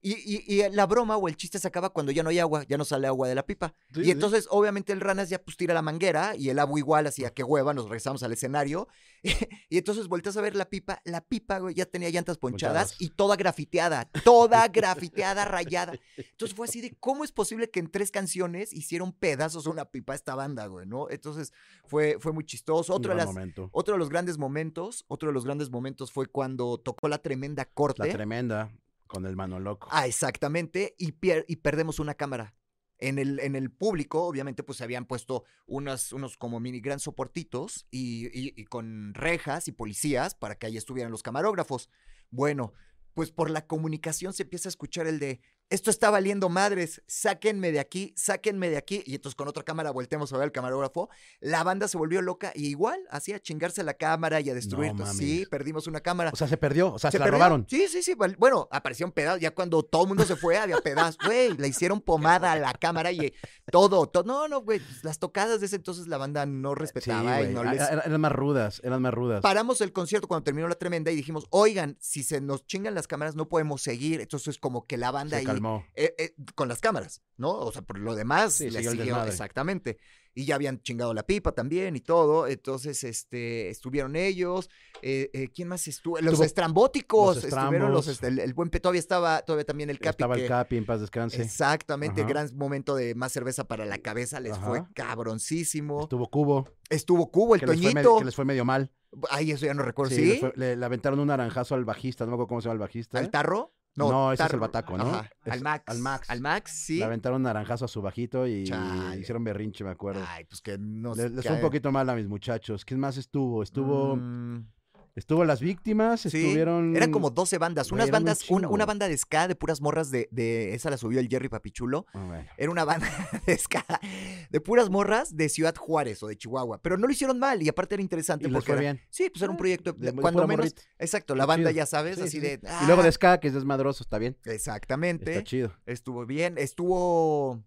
Y, y- y la broma o el chiste se acaba cuando ya no hay agua, ya no sale agua de la pipa. Sí, y sí. entonces, obviamente, el Ranas ya pues tira la manguera y el Abu igual, así a qué hueva, nos regresamos al escenario. y entonces volteas a ver la pipa, la pipa, güey, ya tenía llantas ponchadas, Ponchadas. y toda grafiteada, toda grafiteada, rayada. Entonces fue así de, ¿cómo es posible que en tres canciones hicieron pedazos a una pipa esta banda, güey, no? Entonces fue, fue muy chistoso. De, las, otro de los grandes momentos, otro de los grandes momentos fue cuando tocó la tremenda corte. La tremenda con el mano loco. Ah, exactamente. Y, pier- y perdemos una cámara. En el, en el público, obviamente, pues se habían puesto unos, como mini gran soportitos y, y- y con rejas y policías para que ahí estuvieran los camarógrafos. Bueno, pues por la comunicación se empieza a escuchar el de esto está valiendo madres, sáquenme de aquí, sáquenme de aquí. Y entonces con otra cámara volteamos a ver al camarógrafo. La banda se volvió loca y igual, así a chingarse la cámara y a destruir. mames. sí, perdimos una cámara. O sea, se perdió. O sea, se, la perdió. robaron. Sí, sí, sí. Bueno, aparecieron pedazos. Ya cuando todo el mundo se fue, había pedazos. Güey, le hicieron pomada a la cámara y todo, todo. No, no, güey. pues, Las tocadas de ese entonces la banda no Sí, respetaba y güey. no les. era- Eran más rudas, eran más rudas. Paramos el concierto cuando terminó la tremenda y dijimos, oigan, si se nos chingan las cámaras no podemos seguir. Entonces como que la banda Se ahí calmó. eh, eh, con las cámaras, ¿no? O sea, por lo demás, Sí, le siguió exactamente. Y ya habían chingado la pipa también y todo. Entonces, este, estuvieron ellos. eh, eh, ¿Quién más estuvo? Los Estuvo- estrambóticos. los estuvieron los, este, el, el buen Pe- todavía estaba, todavía también el Capi. Estaba el Capi, en paz descanse. Exactamente, Ajá. gran momento de más cerveza para la cabeza, les fue cabroncísimo. Estuvo Cubo, Estuvo Cubo, el que les, fue Toñito. medio, que les fue medio mal. Ay, eso ya no recuerdo, Sí, le, le aventaron un naranjazo al bajista, no me acuerdo cómo se llama el bajista. ¿Al tarro? No, ese es el bataco, ¿no? Ajá, Es- Al Max. al Max. Al Max, sí. Le aventaron naranjazo a su bajito y Chale. hicieron berrinche, me acuerdo. Ay, pues que no les les fue un poquito mal a mis muchachos. ¿Quién más estuvo? Estuvo, Mm, estuvo las víctimas, sí, estuvieron. Eran como 12 bandas. Unas un bandas, una, banda de ska de puras morras de, de. Esa la subió el Jerry Papichulo. Ah, bueno. Era una banda de ska de puras morras de Ciudad Juárez o de Chihuahua. Pero no lo hicieron mal y aparte era interesante Y porque. era- bien. Sí, pues era un Ah, proyecto. de- cuando menos. morrita. Exacto, la banda ya sabes, Sí, así sí, de. Y luego ah, de Ska, que es desmadroso, está bien. Exactamente. Está chido. Estuvo bien. Estuvo.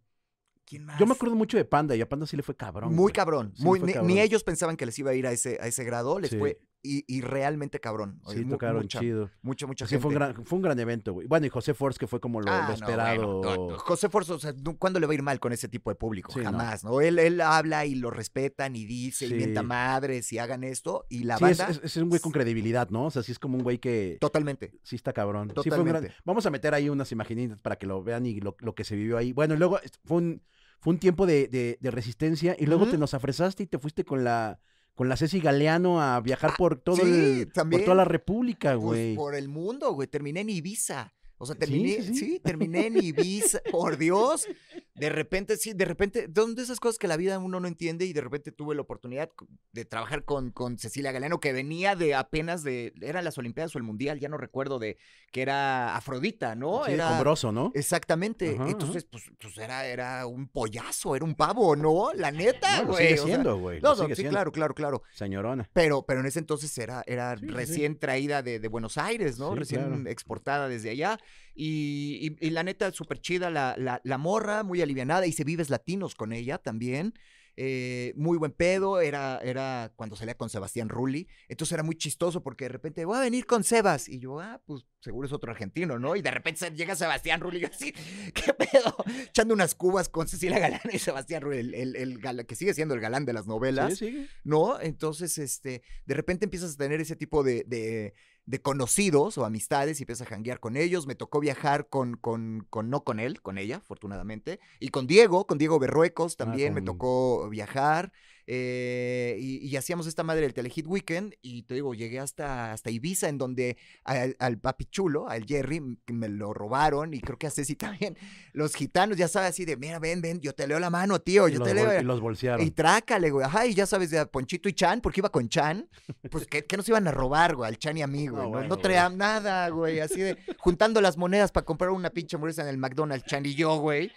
¿Quién más? Yo me acuerdo mucho de Panda y a Panda sí le fue cabrón. Muy güey. cabrón. Sí, muy, fue ni, cabrón. ni ellos pensaban que les iba a ir a ese, a ese grado. Les Sí. fue. Y, y realmente cabrón. Sí, tocaron mucha, chido. Mucha, mucha Sí, fue un, gente. gran, fue un gran evento, güey. Bueno, y José Force, que fue como lo, lo Ah, no, esperado. bueno, no, José Forzo, o sea, ¿cuándo le va a ir mal con ese tipo de público? Sí. Jamás, ¿no? Él, él habla y lo respetan y dice y mienta madres y hagan esto. Y la es, banda. es- es un güey con credibilidad, ¿no? O sea, sí es como un güey que Totalmente. sí está cabrón. Sí fue un gran- Totalmente. Vamos a meter ahí unas imaginitas para que lo vean y lo, lo que se vivió ahí. Bueno, y luego fue un, fue un tiempo de, de- de resistencia y luego te nos afresaste y te fuiste con la con la Ceci Galeano a viajar Ah, por todo sí, el, por toda la República, Pues güey. por el mundo, güey. Terminé en Ibiza. O sea, terminé, sí, sí, sí. terminé en Ibiza. por Dios. De repente, sí, de repente, son de esas cosas que la vida uno no entiende y de repente tuve la oportunidad de trabajar con, con Cecilia Galeano, que venía de apenas de, eran las Olimpiadas o el Mundial, ya no recuerdo, de que era Afrodita, ¿no? Sí, era, con Broso, ¿no? Exactamente. Ajá, Entonces, pues, pues era, era un pollazo, era un pavo, ¿no? La neta, No, güey. sigue o sea, siendo, güey. no, sí, siendo. claro, claro, claro. Señorona. Pero, pero en ese entonces era, era recién traída de, de Buenos Aires, ¿no? Recién claro. exportada desde allá. Y, y- y la neta, súper chida la, la, la morra, muy alivianada. Hice Vives Latinos con ella también. eh, muy buen pedo, era, era cuando salía con Sebastián Rulli, entonces era muy chistoso porque de repente, voy a venir con Sebas, y yo, ah, pues seguro es otro argentino, ¿no? Y de repente llega Sebastián Rulli y yo así, ¿qué pedo? Echando unas cubas con Cecilia Galán y Sebastián Rulli, el, el- el gala- que sigue siendo el galán de las novelas. Sí, sí. ¿no? Entonces, este, de repente empiezas a tener ese tipo de, de- de conocidos o amistades y empiezas a janguear con ellos. Me tocó viajar con, con, con, no con él, con ella, afortunadamente. Y con Diego, con Diego Berruecos también me con- tocó viajar. Eh, y, y hacíamos esta madre del Telehit Weekend y te digo, llegué hasta, hasta Ibiza en donde al, al papi chulo, al Jerry, me lo robaron y creo que a Ceci también. Los gitanos, ya sabes, así de, mira, ven, ven, yo te leo la mano, tío, Y yo los, te leo. y los bolsearon. Y trácale, güey. Ajá, y ya sabes de Ponchito y Chan, porque iba con Chan. Pues, ¿qué, qué nos iban a robar, güey? Al Chan y a mí, güey. No, No, bueno, no traía nada, güey. Así de juntando las monedas para comprar una pinche hamburguesa en el McDonald's, Chan y yo, güey.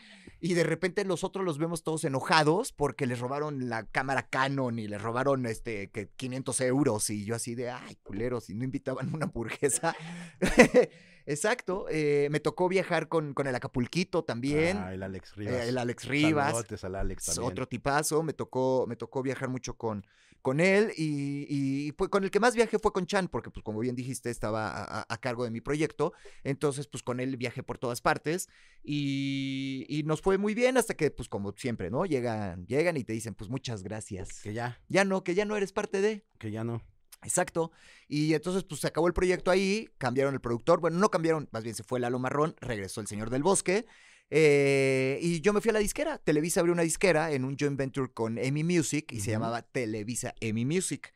Y de repente nosotros los vemos todos enojados porque les robaron la cámara Canon y les robaron este que 500 euros. Y yo así de, ay, culeros, y no invitaban una hamburguesa. Exacto. eh, me tocó viajar con, con el Acapulquito también. Ah, el Alex eh, Rivas. el Alex Rivas. Al Alex también. otro tipazo, me tocó, me tocó viajar mucho con, con él y, y fue, con el que más viajé fue con Chan, porque pues como bien dijiste estaba a cargo de mi proyecto, entonces pues con él viajé por todas partes y, y nos fue muy bien hasta que pues como siempre, ¿no? Llegan, llegan y te dicen pues muchas gracias. Que ya, Ya no, que ya no eres parte de... que ya no. Exacto. Y entonces, pues se acabó el proyecto ahí, cambiaron el productor. Bueno, no cambiaron, más bien se fue Lalo Marrón, regresó el Señor del Bosque. Eh, y yo me fui a la disquera. Televisa abrió una disquera en un joint venture con Emi Music y se llamaba Televisa Emi Music.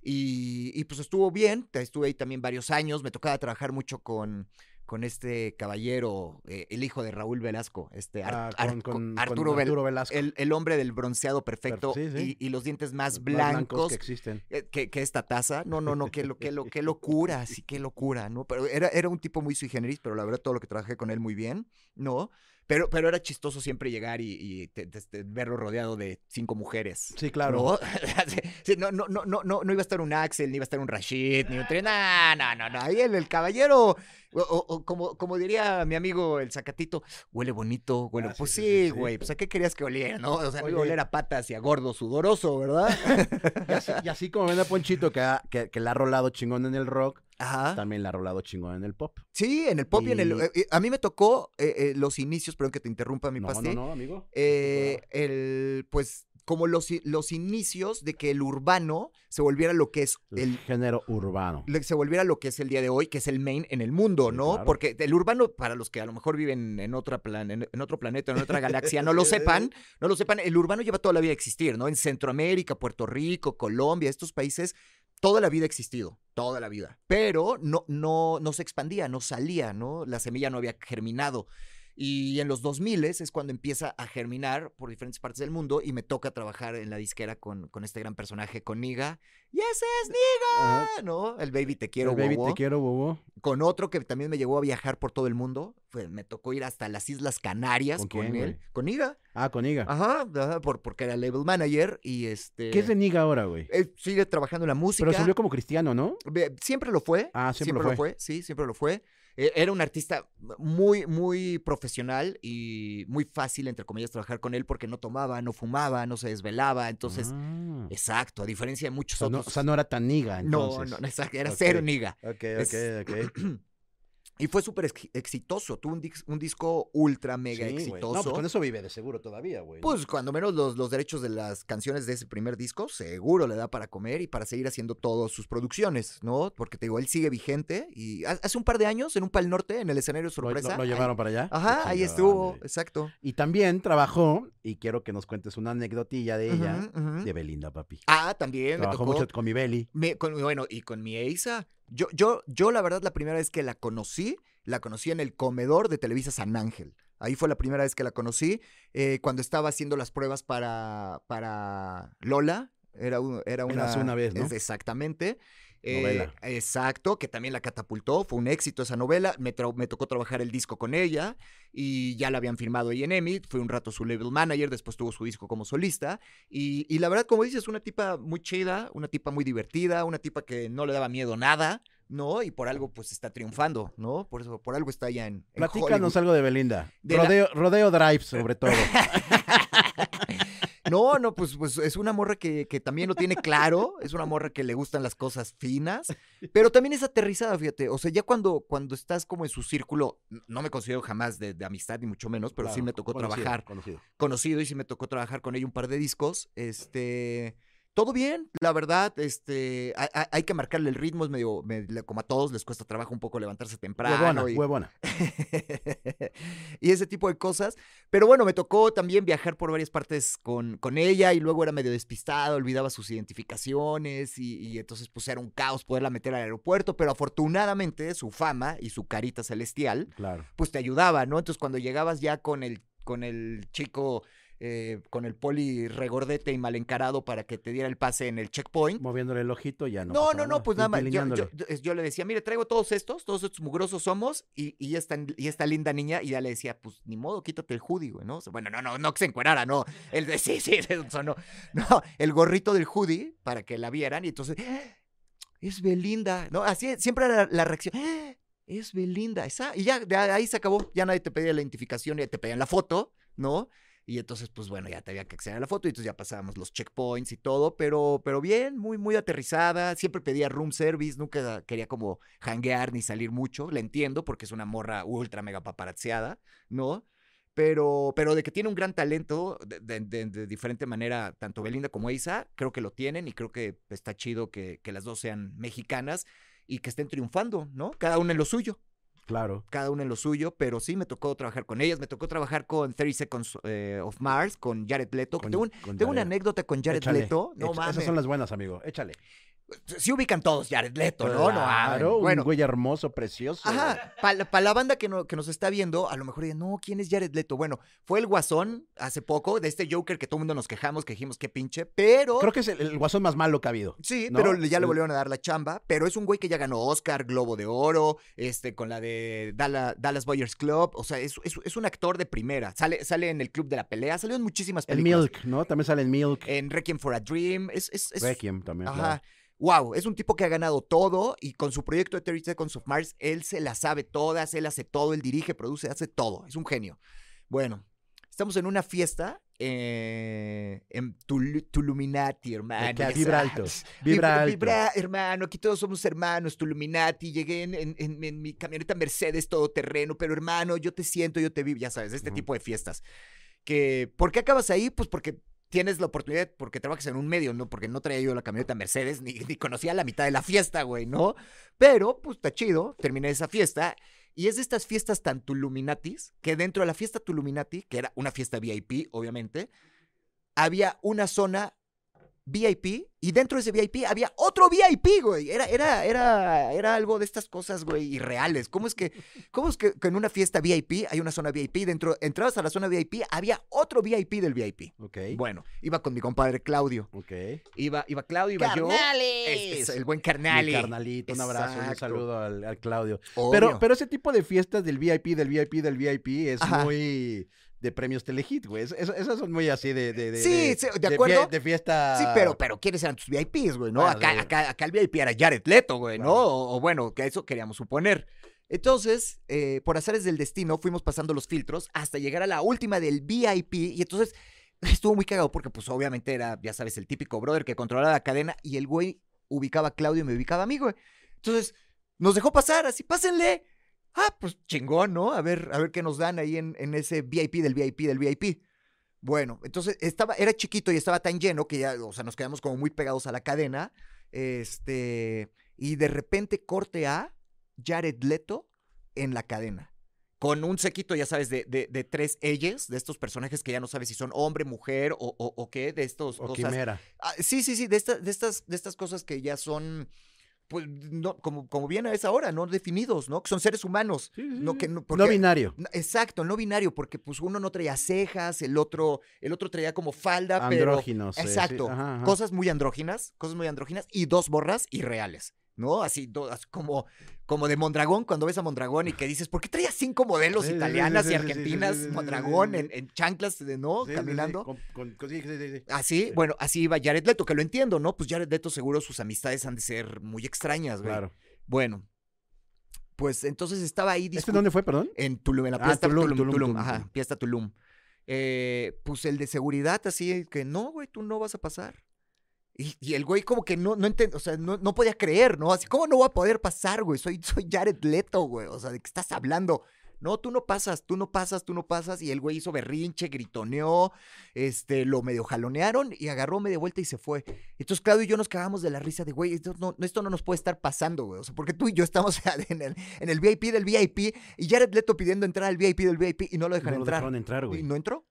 Y, y, pues estuvo bien, estuve ahí también varios años. Me tocaba trabajar mucho con, con este caballero, eh, el hijo de Raúl Velasco, este Ar- Ah, Ar- con, con- con Arturo, Arturo Velasco. el, el hombre del bronceado perfecto sí, sí. Y, y los dientes más Los blancos que existen. eh, que, que esta taza. No, no, no, qué, lo, qué, lo, qué locura, sí, qué locura, ¿no? Pero era, era un tipo muy sui generis, pero la verdad todo lo que trabajé con él muy bien, ¿no? Pero, pero era chistoso siempre llegar y, y te- te- te- verlo rodeado de cinco mujeres. Sí, claro. ¿No? No, no, no, no, no, iba a estar un Axel, ni iba a estar un Rashid, ni un. No, no, no, no. Ahí el, el caballero, o, como, como diría mi amigo el Zacatito, huele bonito, huele. Ah, pues sí, güey. Pues a qué querías que oliera, ¿no? O sea, no iba a Oye. oler a patas y a gordo sudoroso, ¿verdad? Y así, y así como ven a Ponchito que, ha- que, que la ha rolado chingón en el rock, Ajá. también la ha rolado chingón en el pop. Sí, en el pop y, en el... Eh, a mí me tocó eh, eh, los inicios, perdón que te interrumpa mi no, no, no, amigo. eh, el, pues como los, los inicios de que el urbano se volviera lo que es el, el... género urbano. se volviera lo que es el día de hoy, que es el main en el mundo, Sí, ¿no? claro. Porque el urbano, para los que a lo mejor viven en, otra plan, en, en otro planeta, en otra galaxia, no lo sepan, no lo sepan, el urbano lleva toda la vida a existir, ¿no? En Centroamérica, Puerto Rico, Colombia, estos países, toda la vida ha existido, toda la vida. Pero no, no, no se expandía, no salía, ¿no? La semilla no había germinado. Y en los 2000 es cuando empieza a germinar por diferentes partes del mundo y me toca trabajar en la disquera con, con este gran personaje, con Niga. ¡Y ese es Niga! Ajá. ¿No? El Baby Te Quiero, El baby, Bobo. te quiero, bobo. Con otro que también me llevó a viajar por todo el mundo. Fue- me tocó ir hasta las Islas Canarias ¿Con con, quién, él. güey? Con Niga. Ah, con Iga. Ajá, ajá, por, porque era label manager y este... ¿Qué es de Niga ahora, güey? Él sigue trabajando en la música. Pero se como cristiano, ¿no? Siempre lo fue. Ah, siempre lo fue. Sí, siempre lo fue. Eh, Era un artista muy, muy profesional y muy fácil, entre comillas, trabajar con él porque no tomaba, no fumaba, no se desvelaba. Entonces, Ah. exacto, a diferencia de muchos o, sea, no, otros. o sea, no era tan Niga, no, entonces. no, exacto, era cero niga. Ok, ok, ok. Y fue súper ex- exitoso. Tuvo un, dis- un disco ultra mega Sí, exitoso. No, pues con eso vive de seguro todavía, güey. Pues cuando menos los, los derechos de las canciones de ese primer disco, seguro le da para comer y para seguir haciendo todas sus producciones, ¿no? Porque te digo, él sigue vigente y ha- hace un par de años en un Pal Norte, en el escenario ¿Lo, sorpresa. lo- lo llevaron para allá? Ajá, ahí estuvo, exacto. Y también trabajó, y quiero que nos cuentes una anecdotilla de ella, de Belinda, papi. Ah, también me Trabajó tocó. mucho con mi Beli. me- con- bueno, y con mi Eisa. Yo, yo, yo, la verdad, la primera vez que la conocí, la conocí en el comedor de Televisa San Ángel. Ahí fue la primera vez que la conocí, eh, cuando estaba haciendo las pruebas para, para Lola. Era, un- era una... Érase una vez, ¿no? exactamente. Eh, Novela. exacto, que también la catapultó, fue un éxito esa novela, me, me tocó trabajar el disco con ella y ya la habían firmado ahí en EMI, fue un rato su label manager, después tuvo su disco como solista y, y la verdad, como dices, una tipa muy chida, una tipa muy divertida, una tipa que no le daba miedo nada, ¿no? Y por algo pues está triunfando, ¿no? Por eso, por algo está allá en, en Platícanos Hollywood. algo de Belinda. De la- rodeo, rodeo Drive, sobre todo. No, no, pues, pues es una morra que, que también lo tiene claro, es una morra que le gustan las cosas finas, pero también es aterrizada, fíjate. O sea, ya cuando, cuando estás como en su círculo, no me considero jamás de, de amistad, ni mucho menos, pero sí me tocó conocido, trabajar Conocido. conocido y sí me tocó trabajar con ella un par de discos. Este, todo bien, la verdad, este, hay, que marcarle el ritmo, es medio, como a todos les cuesta trabajo un poco levantarse temprano. Huevona, y, huevona. y ese tipo de cosas. Pero bueno, me tocó también viajar por varias partes con, con ella y luego era medio despistado, olvidaba sus identificaciones y, y entonces pues era un caos poderla meter al aeropuerto, pero afortunadamente su fama y su carita celestial Claro. pues te ayudaba, ¿no? Entonces cuando llegabas ya con el, con el chico, eh, con el poli regordete y mal encarado para que te diera el pase en el checkpoint. Moviéndole el ojito ya no. No, no, no, pues nada más. Yo, le decía, mire, traigo todos estos, todos estos mugrosos somos, y, y, esta, y esta linda niña, y ya le decía, pues ni modo, quítate el hoodie, güey, ¿no? Bueno, no, no, no que se encuerara, no. El de, sí, sí, eso no. No, el gorrito del hoodie para que la vieran, y entonces, "Ah, es Belinda, ¿no? Así siempre era la, la reacción. "Ah, Es Belinda, esa. Y ya, de ahí se acabó. Ya nadie te pedía la identificación, ya te pedían la foto, ¿no? Y entonces, pues bueno, ya te había que acceder a la foto y entonces ya pasábamos los checkpoints y todo, pero, pero bien, muy, muy aterrizada. Siempre pedía room service, nunca quería como hanguear ni salir mucho. La entiendo porque es una morra ultra mega paparazziada, ¿no? Pero, pero de que tiene un gran talento de, de- de- de diferente manera, tanto Belinda como Isa, creo que lo tienen y creo que está chido que, que las dos sean mexicanas y que estén triunfando, ¿no? Cada una en lo suyo Claro. cada una en lo suyo, pero sí me tocó trabajar con ellas, me tocó trabajar con 30 Seconds eh, of Mars, con Jared Leto. Con- tengo un- tengo una anécdota con Jared Échale, Leto. No echa- mames. Esas son las buenas, amigo. Échale. Sí ubican todos Jared Leto, ¿no? Claro, Bueno, un güey hermoso, precioso. Ajá, para la banda que, no- que nos está viendo, a lo mejor digan, no, ¿quién es Jared Leto? Bueno, fue el guasón hace poco de este Joker que todo el mundo nos quejamos, que dijimos qué pinche, pero... Creo que es el, el guasón más malo que ha habido. Sí, ¿no? pero ya le volvieron a dar la chamba, pero es un güey que ya ganó Oscar, Globo de Oro, este, con la de Dalla- Dallas Boyers Club, o sea, es, es- es un actor de primera, sale, sale en el Club de la Pelea, salió en muchísimas El películas. Milk, ¿no? También sale el Milk. En Requiem for a Dream, es... es, es- Requiem también. Ajá. claro. Wow, es un tipo que ha ganado todo y con su proyecto de 30 Seconds of Mars, él se la sabe todas, él hace todo, él dirige, produce, hace todo. Es un genio. Bueno, estamos en una fiesta eh, en Tul- Tuluminati, hermano. Vibra alto, sabes. vibra Vibra- alto. vibra, hermano, aquí todos somos hermanos, Tuluminati. Llegué en, en- en- en mi camioneta Mercedes todoterreno, pero hermano, yo te siento, yo te vivo, ya sabes, este tipo de fiestas. Que, ¿Por qué acabas ahí? Pues porque tienes la oportunidad, porque trabajas en un medio, ¿no? Porque no traía yo la camioneta Mercedes, ni, ni conocía la mitad de la fiesta, güey, ¿no? Pero, pues está chido, terminé esa fiesta. Y es de estas fiestas tan Tuluminatis, que dentro de la fiesta Tuluminati, que era una fiesta VIP, obviamente, había una zona VIP y dentro de ese VIP había otro VIP, güey. Era, era, era, era algo de estas cosas, güey, irreales. ¿Cómo es que, cómo es que, que en una fiesta VIP hay una zona VIP? Dentro, entrabas a la zona VIP, había otro VIP del VIP. Ok. Bueno, iba con mi compadre Claudio. Ok. Iba, iba Claudio, iba yo. ¡Carnales! Es- es el buen Mi carnali. carnalito, un abrazo, un saludo al, al Claudio. Obvio. Pero, pero ese tipo de fiestas del VIP, del VIP, del VIP es Ajá. muy de premios Telehit, güey. Es- es- esas son muy así de... de, de Sí, sí, de acuerdo. De, fiesta... Sí, pero, pero ¿quiénes eran tus VIPs, güey? ¿No? Bueno, acá, acá, acá el VIP era Jared Leto, güey, ¿no? O bueno, que eso queríamos suponer. Entonces, eh, por azares del destino, fuimos pasando los filtros hasta llegar a la última del VIP. Y entonces estuvo muy cagado porque, pues, obviamente era, ya sabes, el típico brother que controlaba la cadena y el güey ubicaba a Claudio y me ubicaba a mí, güey. Entonces, nos dejó pasar, así, pásenle. Ah, pues chingón, ¿no? A ver, a ver qué nos dan ahí en, en ese VIP del VIP del VIP. Bueno, entonces estaba, era chiquito y estaba tan lleno que ya, o sea, nos quedamos como muy pegados a la cadena. Este, y de repente corte a Jared Leto en la cadena. Con un sequito, ya sabes, de, de, de tres ellos, de estos personajes que ya no sabes si son hombre, mujer o, o, o qué, de estos O cosas. quimera. Ah, sí, sí, sí, de, esta- de, estas, de estas cosas que ya son, pues, no, como, como bien a esa hora, no definidos, ¿no? Que son seres humanos. Sí, sí, No, que no, No binario. Exacto, no binario, porque pues uno no traía cejas, el otro, el otro traía como falda, pero. Andróginos. eh, sí. Exacto. Ajá, ajá. Cosas muy andróginas, cosas muy andróginas, y dos borras irreales, ¿no? Así, como, como de Mondragón, cuando ves a Mondragón y que dices, ¿por qué traía cinco modelos Sí, sí, sí, italianas sí, y argentinas, Mondragón, en, en chanclas, de, ¿no? Caminando. con- con-. Así, Sí. bueno, así iba Jared Leto, que lo entiendo, ¿no? Pues Jared Leto seguro sus amistades han de ser muy extrañas, güey. Claro. Bueno, pues entonces estaba ahí ¿Este dónde fue, perdón? en Tulum, en la Ah, fiesta Tulum, Tulum, Tulum, Tulum, Tulum, ajá, fiesta Tulum. eh, pues el de seguridad así que no, güey, tú no vas a pasar. Y, y el güey como que no, no enten- o sea, no, no podía creer, ¿no? Así, ¿cómo no voy a poder pasar, güey? Soy, soy Jared Leto, güey. O sea, ¿de qué estás hablando? No, tú no pasas, tú no pasas, tú no pasas. Y el güey hizo berrinche, gritoneó, este, lo medio jalonearon y agarró media vuelta y se fue. Entonces Claudio y yo nos cagamos de la risa de, güey, esto no, esto no nos puede estar pasando, güey. O sea, porque tú y yo estamos en el, en el VIP del VIP y Jared Leto pidiendo entrar al VIP del VIP y no lo dejan no lo dejaron entrar, ¿Y güey. no entró?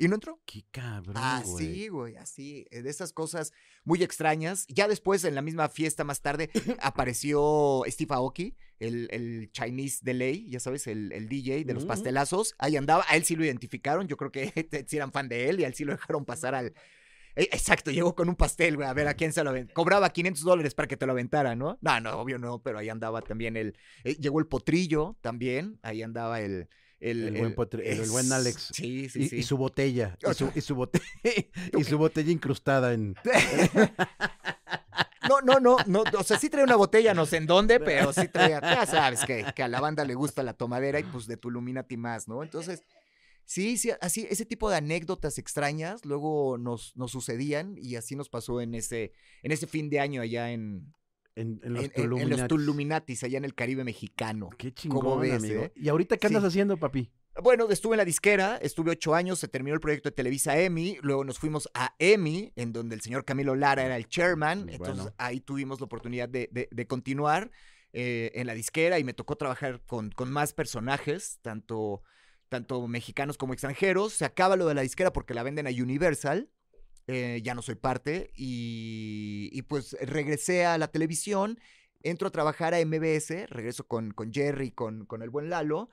¿Y no entró? Qué cabrón, Así, güey, así. eh, De esas cosas muy extrañas. Ya después, en la misma fiesta más tarde, apareció Steve Aoki, el, el Chinese Delay, ya sabes, el, el DJ de los Mm. pastelazos. Ahí andaba, a él sí lo identificaron. Yo creo que sí eran fan de él y a él sí lo dejaron pasar al. Eh, Exacto, llegó con un pastel, güey, a ver a quién se lo aventó. Cobraba 500 dólares para que te lo aventara, ¿no? No, no, obvio no, pero ahí andaba también el. eh, llegó el potrillo también, ahí andaba el. El, El buen potri- el- el buen Alex. Sí, sí, Y, sí. y su botella. Y su, Otra. y su bote- y su botella incrustada en. No, no, no, no, o sea, sí trae una botella, no sé en dónde, pero sí trae, ya sabes que, que a la banda le gusta la tomadera y pues de tu Illuminati más, ¿no? Entonces, sí, sí, así, ese tipo de anécdotas extrañas luego nos, nos sucedían y así nos pasó en ese, en ese fin de año allá en, En, en los en, en- en los Tuluminatis. Tuluminatis, allá en el Caribe mexicano. Qué chingón, ¿Cómo ves, amigo. eh? ¿Y ahorita qué andas Sí. haciendo, papi? Bueno, estuve en la disquera, estuve ocho años, se terminó el proyecto de Televisa EMI, luego nos fuimos a EMI, en donde el señor Camilo Lara era el chairman, entonces ahí tuvimos la oportunidad de, de- de continuar eh, en la disquera y me tocó trabajar con, con más personajes, tanto, tanto mexicanos como extranjeros. Se acaba lo de la disquera porque la venden a Universal, eh, ya no soy parte, y, y pues regresé a la televisión, entro a trabajar a MBS, regreso con, con Jerry, con, con el buen Lalo.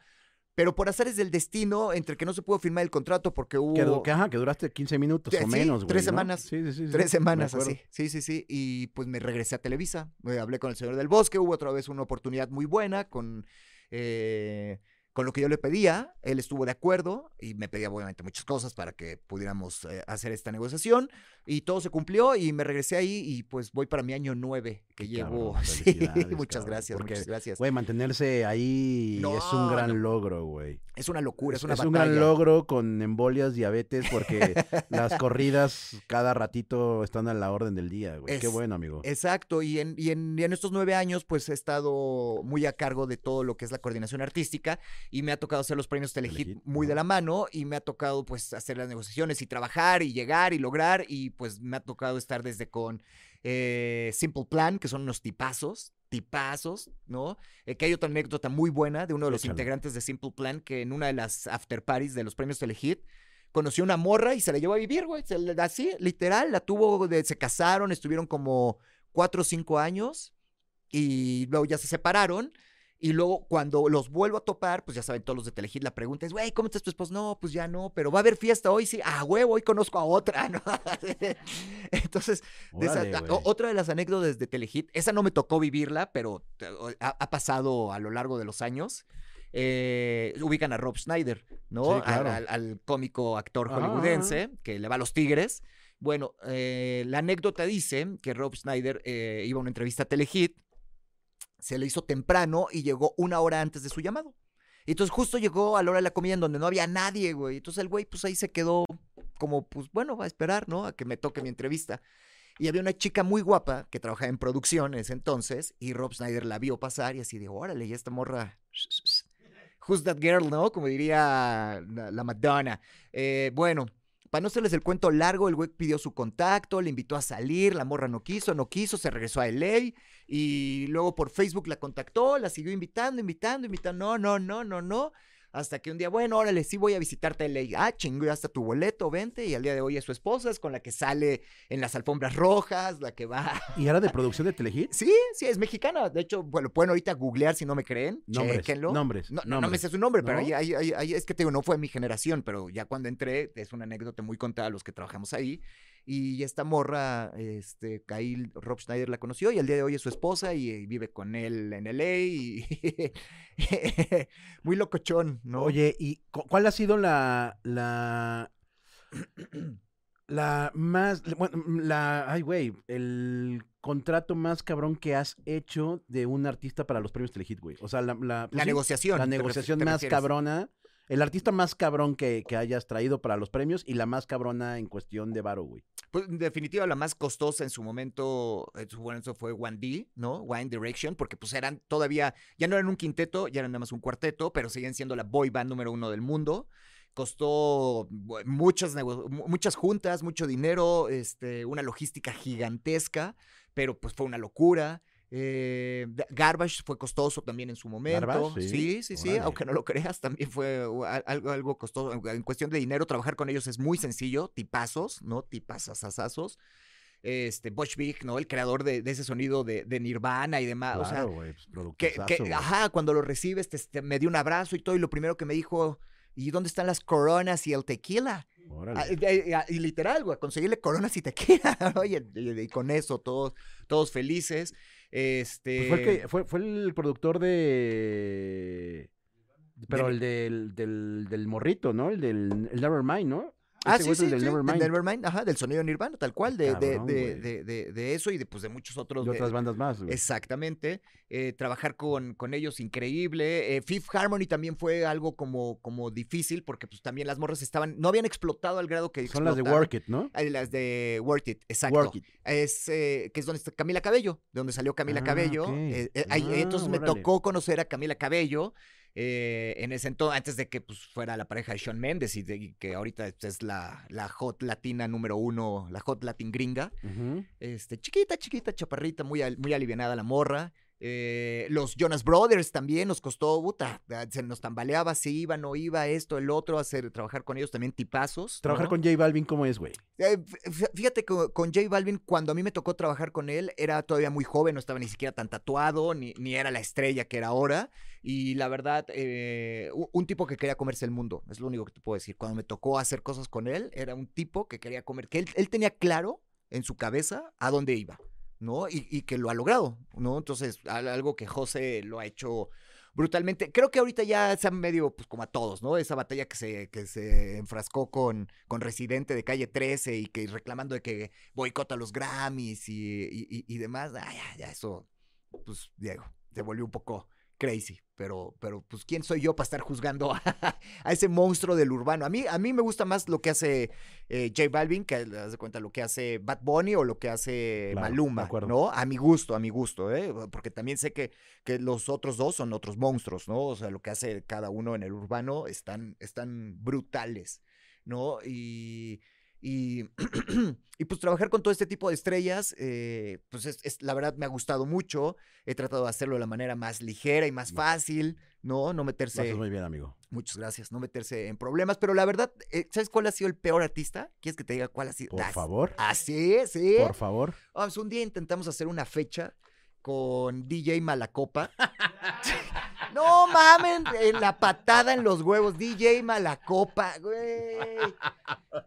Pero por azares del destino, entre que no se pudo firmar el contrato porque hubo Que, ajá, que duraste 15 minutos Sí, o menos, güey. tres ¿no? semanas. Sí, sí, sí, sí, tres semanas me así. Sí, sí, sí. Y pues me regresé a Televisa. Eh, hablé con el señor del bosque. Hubo otra vez una oportunidad muy buena con, eh, con lo que yo le pedía. Él estuvo de acuerdo y me pedía obviamente muchas cosas para que pudiéramos eh, hacer esta negociación. Y todo se cumplió y me regresé ahí y pues voy para mi año nueve que Qué llevo. cabrón, Sí, muchas cabrón, gracias, porque, muchas gracias. Güey, mantenerse ahí No, es un gran no. logro, güey. Es una locura, es una un batalla. gran logro con embolias, diabetes, porque las corridas cada ratito están a la orden del día, güey. Qué Es- bueno, amigo. Exacto, y en, y, en, y en estos nueve años pues he estado muy a cargo de todo lo que es la coordinación artística y me ha tocado hacer los premios Telehit Telehit, muy de la mano y me ha tocado pues hacer las negociaciones y trabajar y llegar y lograr y pues me ha tocado estar desde con eh, Simple Plan, que son unos tipazos, tipazos, ¿no? Eh, que hay otra anécdota muy buena de uno de los integrantes de Simple Plan que en una de las after parties de los premios Telehit conoció una morra y se la llevó a vivir, güey. Así, literal, la tuvo, de, se casaron, estuvieron como cuatro o cinco años y luego ya se separaron. Y luego cuando los vuelvo a topar, pues ya saben todos los de Telehit, la pregunta es, güey, ¿cómo estás tu esposo? No, pues ya no, pero va a haber fiesta hoy, sí. Ah, huevo, hoy conozco a otra, ¿no? Entonces, de esa- otra de las anécdotas de Telehit, esa no me tocó vivirla, pero ha, ha pasado a lo largo de los años. eh, ubican a Rob Schneider, ¿no? Sí, Al- claro. al, al cómico actor Ajá, hollywoodense que le va a los Tigres. Bueno, eh, la anécdota dice que Rob Schneider eh, iba a una entrevista a Telehit, se le hizo temprano y llegó una hora antes de su llamado. Y entonces justo llegó a la hora de la comida en donde no había nadie, güey. Entonces el güey pues ahí se quedó como, pues bueno, va a esperar, ¿no? A que me toque mi entrevista. Y había una chica muy guapa que trabajaba en producción en ese entonces y Rob Schneider la vio pasar y así dijo, órale, y esta morra... Who's that girl, no? Como diría la Madonna. Eh, bueno, para no hacerles el cuento largo, el güey pidió su contacto, le invitó a salir, la morra no quiso, no quiso, se regresó a LA y luego por Facebook la contactó, la siguió invitando, invitando, invitando, no, no, no, no, no. Hasta que un día, bueno, órale, sí voy a visitarte LA. Ah, chingo, ya está tu boleto, vente. Y al día de hoy es su esposa, es con la que sale en las alfombras rojas, la que va. ¿Y era de producción de Telehit? Sí, sí, es mexicana. De hecho, bueno, pueden ahorita googlear si no me creen. Nombres, nombres, No, no, no me nombres. sé su nombre, pero ¿No? ahí, ahí- ahí- ahí es que te digo, no fue mi generación, pero ya cuando entré, es una anécdota muy contada a los que trabajamos ahí. Y esta morra, este, ahí Rob Schneider la conoció y al día de hoy es su esposa y, eh, vive con él en LA y muy locochón, ¿no? Oye, ¿y cu- cuál ha sido la. la. la más. Bueno, la. Ay, güey. El contrato más cabrón que has hecho de un artista para los premios Telehit, güey. O sea, la. La, pues la sí, negociación. la negociación más refieres. cabrona el artista más cabrón que, hayas traído para los premios y la más cabrona en cuestión de varo, güey. Pues en definitiva la más costosa en su momento, en su momento fue One D, ¿no? One Direction, porque pues eran todavía, ya no eran un quinteto, ya eran nada más un cuarteto, pero seguían siendo la boy band número uno del mundo. Costó muchas, muchas juntas, mucho dinero, este, una logística gigantesca, pero pues fue una locura. Eh, Garbage fue costoso también en su momento. Garbage, sí. sí, sí, aunque no lo creas, también fue al- algo, algo costoso. En cuestión de dinero, trabajar con ellos es muy sencillo, tipazos, ¿no? Tipazazazazos. Este, Bush Vig, ¿no? El creador de, de ese sonido de, de Nirvana y demás. O sea, güey, pues, que, ajá, cuando lo recibes, te, te- me dio un abrazo y todo, y lo primero que me dijo, ¿y dónde están las coronas y el tequila? Órale. Y, literal, güey, conseguirle coronas y tequila, ¿no? y, y- y con eso, todos, todos felices. Este. Pues fue, el que, fue, fue el productor de. Pero el del, del, del morrito, ¿no? El del el Nevermind, ¿no? Ah, sí, sí, el del sí, del Nevermind. Nevermind, ajá, del sonido Nirvana, tal cual, de, de, Cabrón, de, de, de- de eso y de, pues, de muchos otros. De otras bandas más, güey. Exactamente. eh, trabajar con, con ellos, increíble. Eh, Fifth Harmony también fue algo como, como difícil porque pues también las morras estaban, no habían explotado al grado que Son las de explotaron. Work It, ¿no? Las de Worth It, exacto. Work It. Es, eh, que es donde está Camila Cabello, de donde salió Camila Ah, Cabello. ahí- Ah, entonces me tocó conocer a Camila Cabello. Eh, en ese entonces, antes de que pues, fuera la pareja de Sean Mendes y, de- y que ahorita es la, la hot latina número uno, la hot latin gringa. Este, chiquita, chiquita, chaparrita, muy, al- muy alivianada la morra. Eh, los Jonas Brothers también nos costó, puta, se nos tambaleaba si iba, no iba, esto, el otro, hacer, trabajar con ellos también tipazos. Trabajar ¿no? con J Balvin, ¿cómo es, güey? Eh, fí- Fíjate que con J Balvin, cuando a mí me tocó trabajar con él, era todavía muy joven, no estaba ni siquiera tan tatuado, ni, ni era la estrella que era ahora. Y la verdad, eh, un tipo que quería comerse el mundo, es lo único que te puedo decir. Cuando me tocó hacer cosas con él, era un tipo que quería comer, que él, él tenía claro en su cabeza a dónde iba, ¿no? Y, y que lo ha logrado, ¿no? Entonces, al- algo que José lo ha hecho brutalmente. Creo que ahorita ya se han medio, pues como a todos, ¿no? Esa batalla que se, que se enfrascó con, con Residente de Calle 13 y que reclamando de que boicota los Grammys y, y- y- y demás. Ah, ya, ya, eso, pues, Diego, se volvió un poco crazy. Pero, pero, pues, ¿quién soy yo para estar juzgando a, a ese monstruo del urbano? A mí, a mí me gusta más lo que hace eh, J Balvin, que cuenta lo que hace Bad Bunny o lo que hace Claro, Maluma. ¿no? A mi gusto, a mi gusto, ¿eh? Porque también sé que, que los otros dos son otros monstruos, ¿no? O sea, lo que hace cada uno en el urbano están, están brutales, ¿no? Y, y, y pues trabajar con todo este tipo de estrellas, eh, pues es, es- la verdad me ha gustado mucho. He tratado de hacerlo de la manera más ligera y más fácil, ¿no? No meterse... haces muy bien, amigo. Muchas gracias, no meterse en problemas, pero la verdad, eh, ¿sabes cuál ha sido el peor artista? ¿Quieres que te diga cuál ha sido? Por favor. Ah, sí, sí. Por favor. Vamos, un día intentamos hacer una fecha con DJ Malacopa. no mamen, en la patada en los huevos, DJ Malacopa.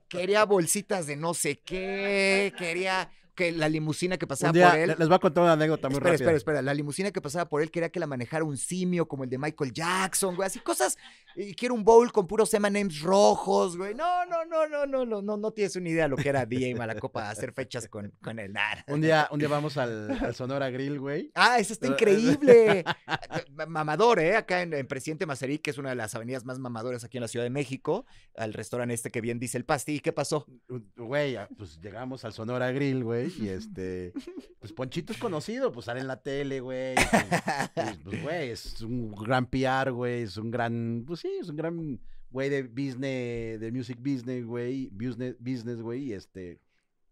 Quería bolsitas de no sé qué, quería que la limusina que pasaba día por él. le- les voy a contar una anécdota muy Espera, rápida. espera, espera. La limusina que pasaba por él quería que la manejara un simio como el de Michael Jackson, güey. Así cosas. Y quiero un bowl con puros M&M's rojos, güey. No, no, no, no, no, no, no, no tienes una idea de lo que era DJ Malacopa hacer fechas con, con el NAR. Un día, un día vamos al, al Sonora Grill, güey. Ah, eso está increíble. Ma- Mamador, ¿eh? Acá en, en Presidente Mazarí, que es una de las avenidas más mamadoras aquí en la Ciudad de México, al restaurante este que bien dice el pasti. ¿Y qué pasó? Güey, ah, pues llegamos al Sonora Grill, güey, y este, pues Ponchito es conocido, pues sale en la tele, güey. Pues, pues, pues, güey, es un gran PR, güey, es un gran, pues sí, es un gran güey de business, de music business, güey, business, business, güey, y este,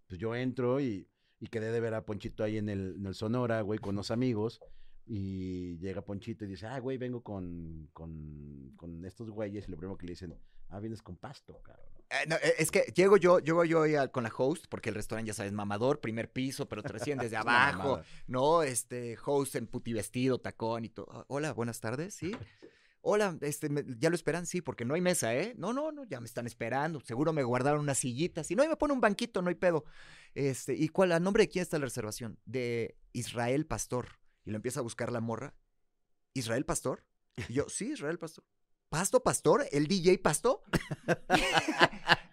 pues yo entro y, y quedé de ver a Ponchito ahí en el, en el Sonora, güey, con los amigos. Y llega Ponchito y dice, ah, güey, vengo con, con, con estos güeyes. Y lo primero que le dicen, ah, vienes con pasto, cabrón. Eh, no, eh, es que llego yo, llego yo ahí con la host, porque el restaurante, ya sabes, mamador, primer piso, pero te reciben desde abajo. ¿no? Este, host en puti vestido, tacón y todo. Ah, Hola, buenas tardes, ¿sí? Hola, este, me- ¿ya lo esperan? Sí, porque no hay mesa, ¿eh? No, no, no, ya me están esperando. Seguro me guardaron unas sillitas. Y no, y me pone un banquito, no hay pedo. Este, ¿y cuál, a nombre de quién está la reservación? De Israel Pastor. Y lo empieza a buscar la morra. ¿Israel Pastor? Y yo, sí, Israel Pastor. ¿Pasto Pastor? ¿El DJ Pasto?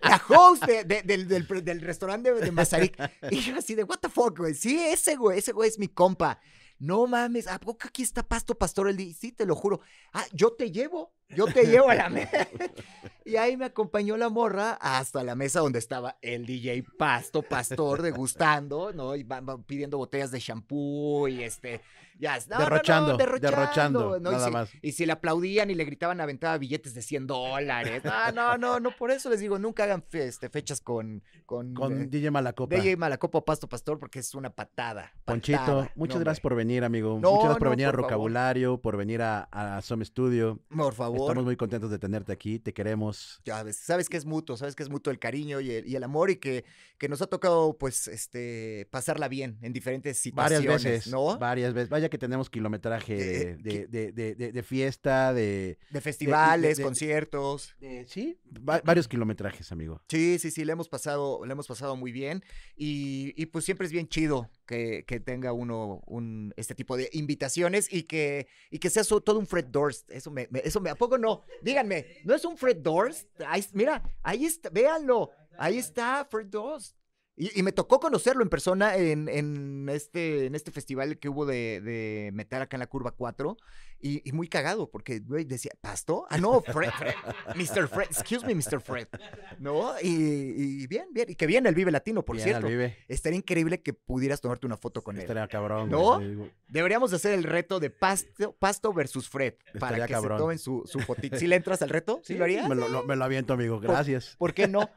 la host de- de- del, del, del restaurante de, de Mazarik. Y yo así de, what the fuck, güey. Sí, ese güey, ese güey es mi compa. no mames, ¿a poco aquí está Pasto Pastor? El sí, te lo juro. Ah, yo te llevo, yo te llevo a la mesa. y ahí me acompañó la morra hasta la mesa donde estaba el DJ Pasto Pastor degustando, ¿no? Y van pidiendo botellas de shampoo y este, ya, no, no, no, Derrochando, derrochando, ¿no? Y nada si- más. y si le aplaudían y le gritaban, aventaba billetes de 100 dólares. Ah, no, no, no, por eso les digo, nunca hagan fe- este, fechas con, con, Con eh, DJ Malacopa. DJ Malacopa o Pasto Pastor porque es una patada. Ponchito, muchas No, gracias por venir, amigo. No, muchas gracias por no, venir a por favor. Rocabulario, por venir a, a Some Studio. Por favor. Estamos muy contentos de tenerte aquí, te queremos. Ya ves, sabes que es mutuo, sabes que es mutuo el cariño y el, y el amor y que, que nos ha tocado, pues, este, pasarla bien en diferentes Varias situaciones, veces, ¿no? varias veces. Vaya que tenemos kilometraje de, de- de- fiesta, de, De festivales, conciertos. sí, va- varios kilometrajes, amigo. Sí, sí, sí, le hemos pasado, le hemos pasado muy bien y, y, pues siempre es bien chido que, que tenga uno un, este tipo de invitaciones y que, y que sea so- todo un Fred Durst. Eso me, me- eso me, ¿a poco no? Díganme, ¿no es un Fred Durst? Ahí, mira, ahí está, véanlo, ahí está Fred Durst. Y, y me tocó conocerlo en persona en, en este, en este festival que hubo de, de metal acá en la curva 4. Y, y muy cagado, porque, güey, decía, ¿Pasto? Ah, no, Fred, Fred, Mr. Fred, excuse me, Mr. Fred. ¿No? Y, y bien, bien. Y que viene el Vive Latino, por Bien, cierto. Vive. Estaría increíble que pudieras tomarte una foto con él. Estaría cabrón. ¿No? güey. Deberíamos de hacer el reto de Pasto, Pasto versus Fred. Para que cabrón. se tomen su, su fotito. ¿Sí le entras al reto? ¿Sí, lo harías? Me lo, lo- me lo aviento, amigo. Gracias. ¿Por qué no?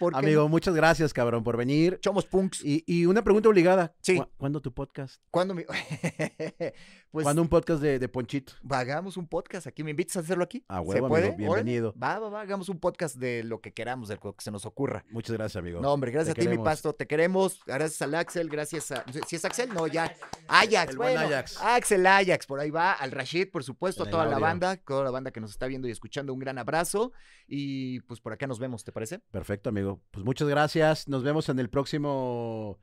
¿Por qué Amigo, muchas gracias, cabrón, por venir. Chomos punks. Y, y una pregunta obligada. Sí. ¿Cu- ¿Cuándo tu podcast? ¿Cuándo mi- pues ¿Cuándo un podcast de, de Ponchito? hagamos un podcast aquí. ¿Me invitas a hacerlo aquí? A ¿Se huevo, puede? amigo, Órale. bienvenido. Va, va, va. Hagamos un podcast de lo que queramos, de lo que se nos ocurra. Muchas gracias, amigo. No, hombre, gracias Te a ti, mi pasto. Te queremos. Gracias al Axel, gracias a. Si es Axel, no, ya. Ajax, El buen bueno. Ajax. Axel Ajax, por ahí va. Al Rashid, por supuesto, a toda la banda, toda la banda que nos está viendo y escuchando. Un gran abrazo. Y pues por acá nos vemos, ¿te parece? Perfecto, amigo. Pues muchas gracias. Nos vemos en el próximo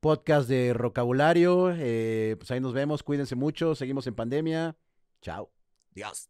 podcast de Rocabulario. Eh, pues ahí nos vemos. Cuídense mucho. Seguimos en pandemia. Chao. Dios.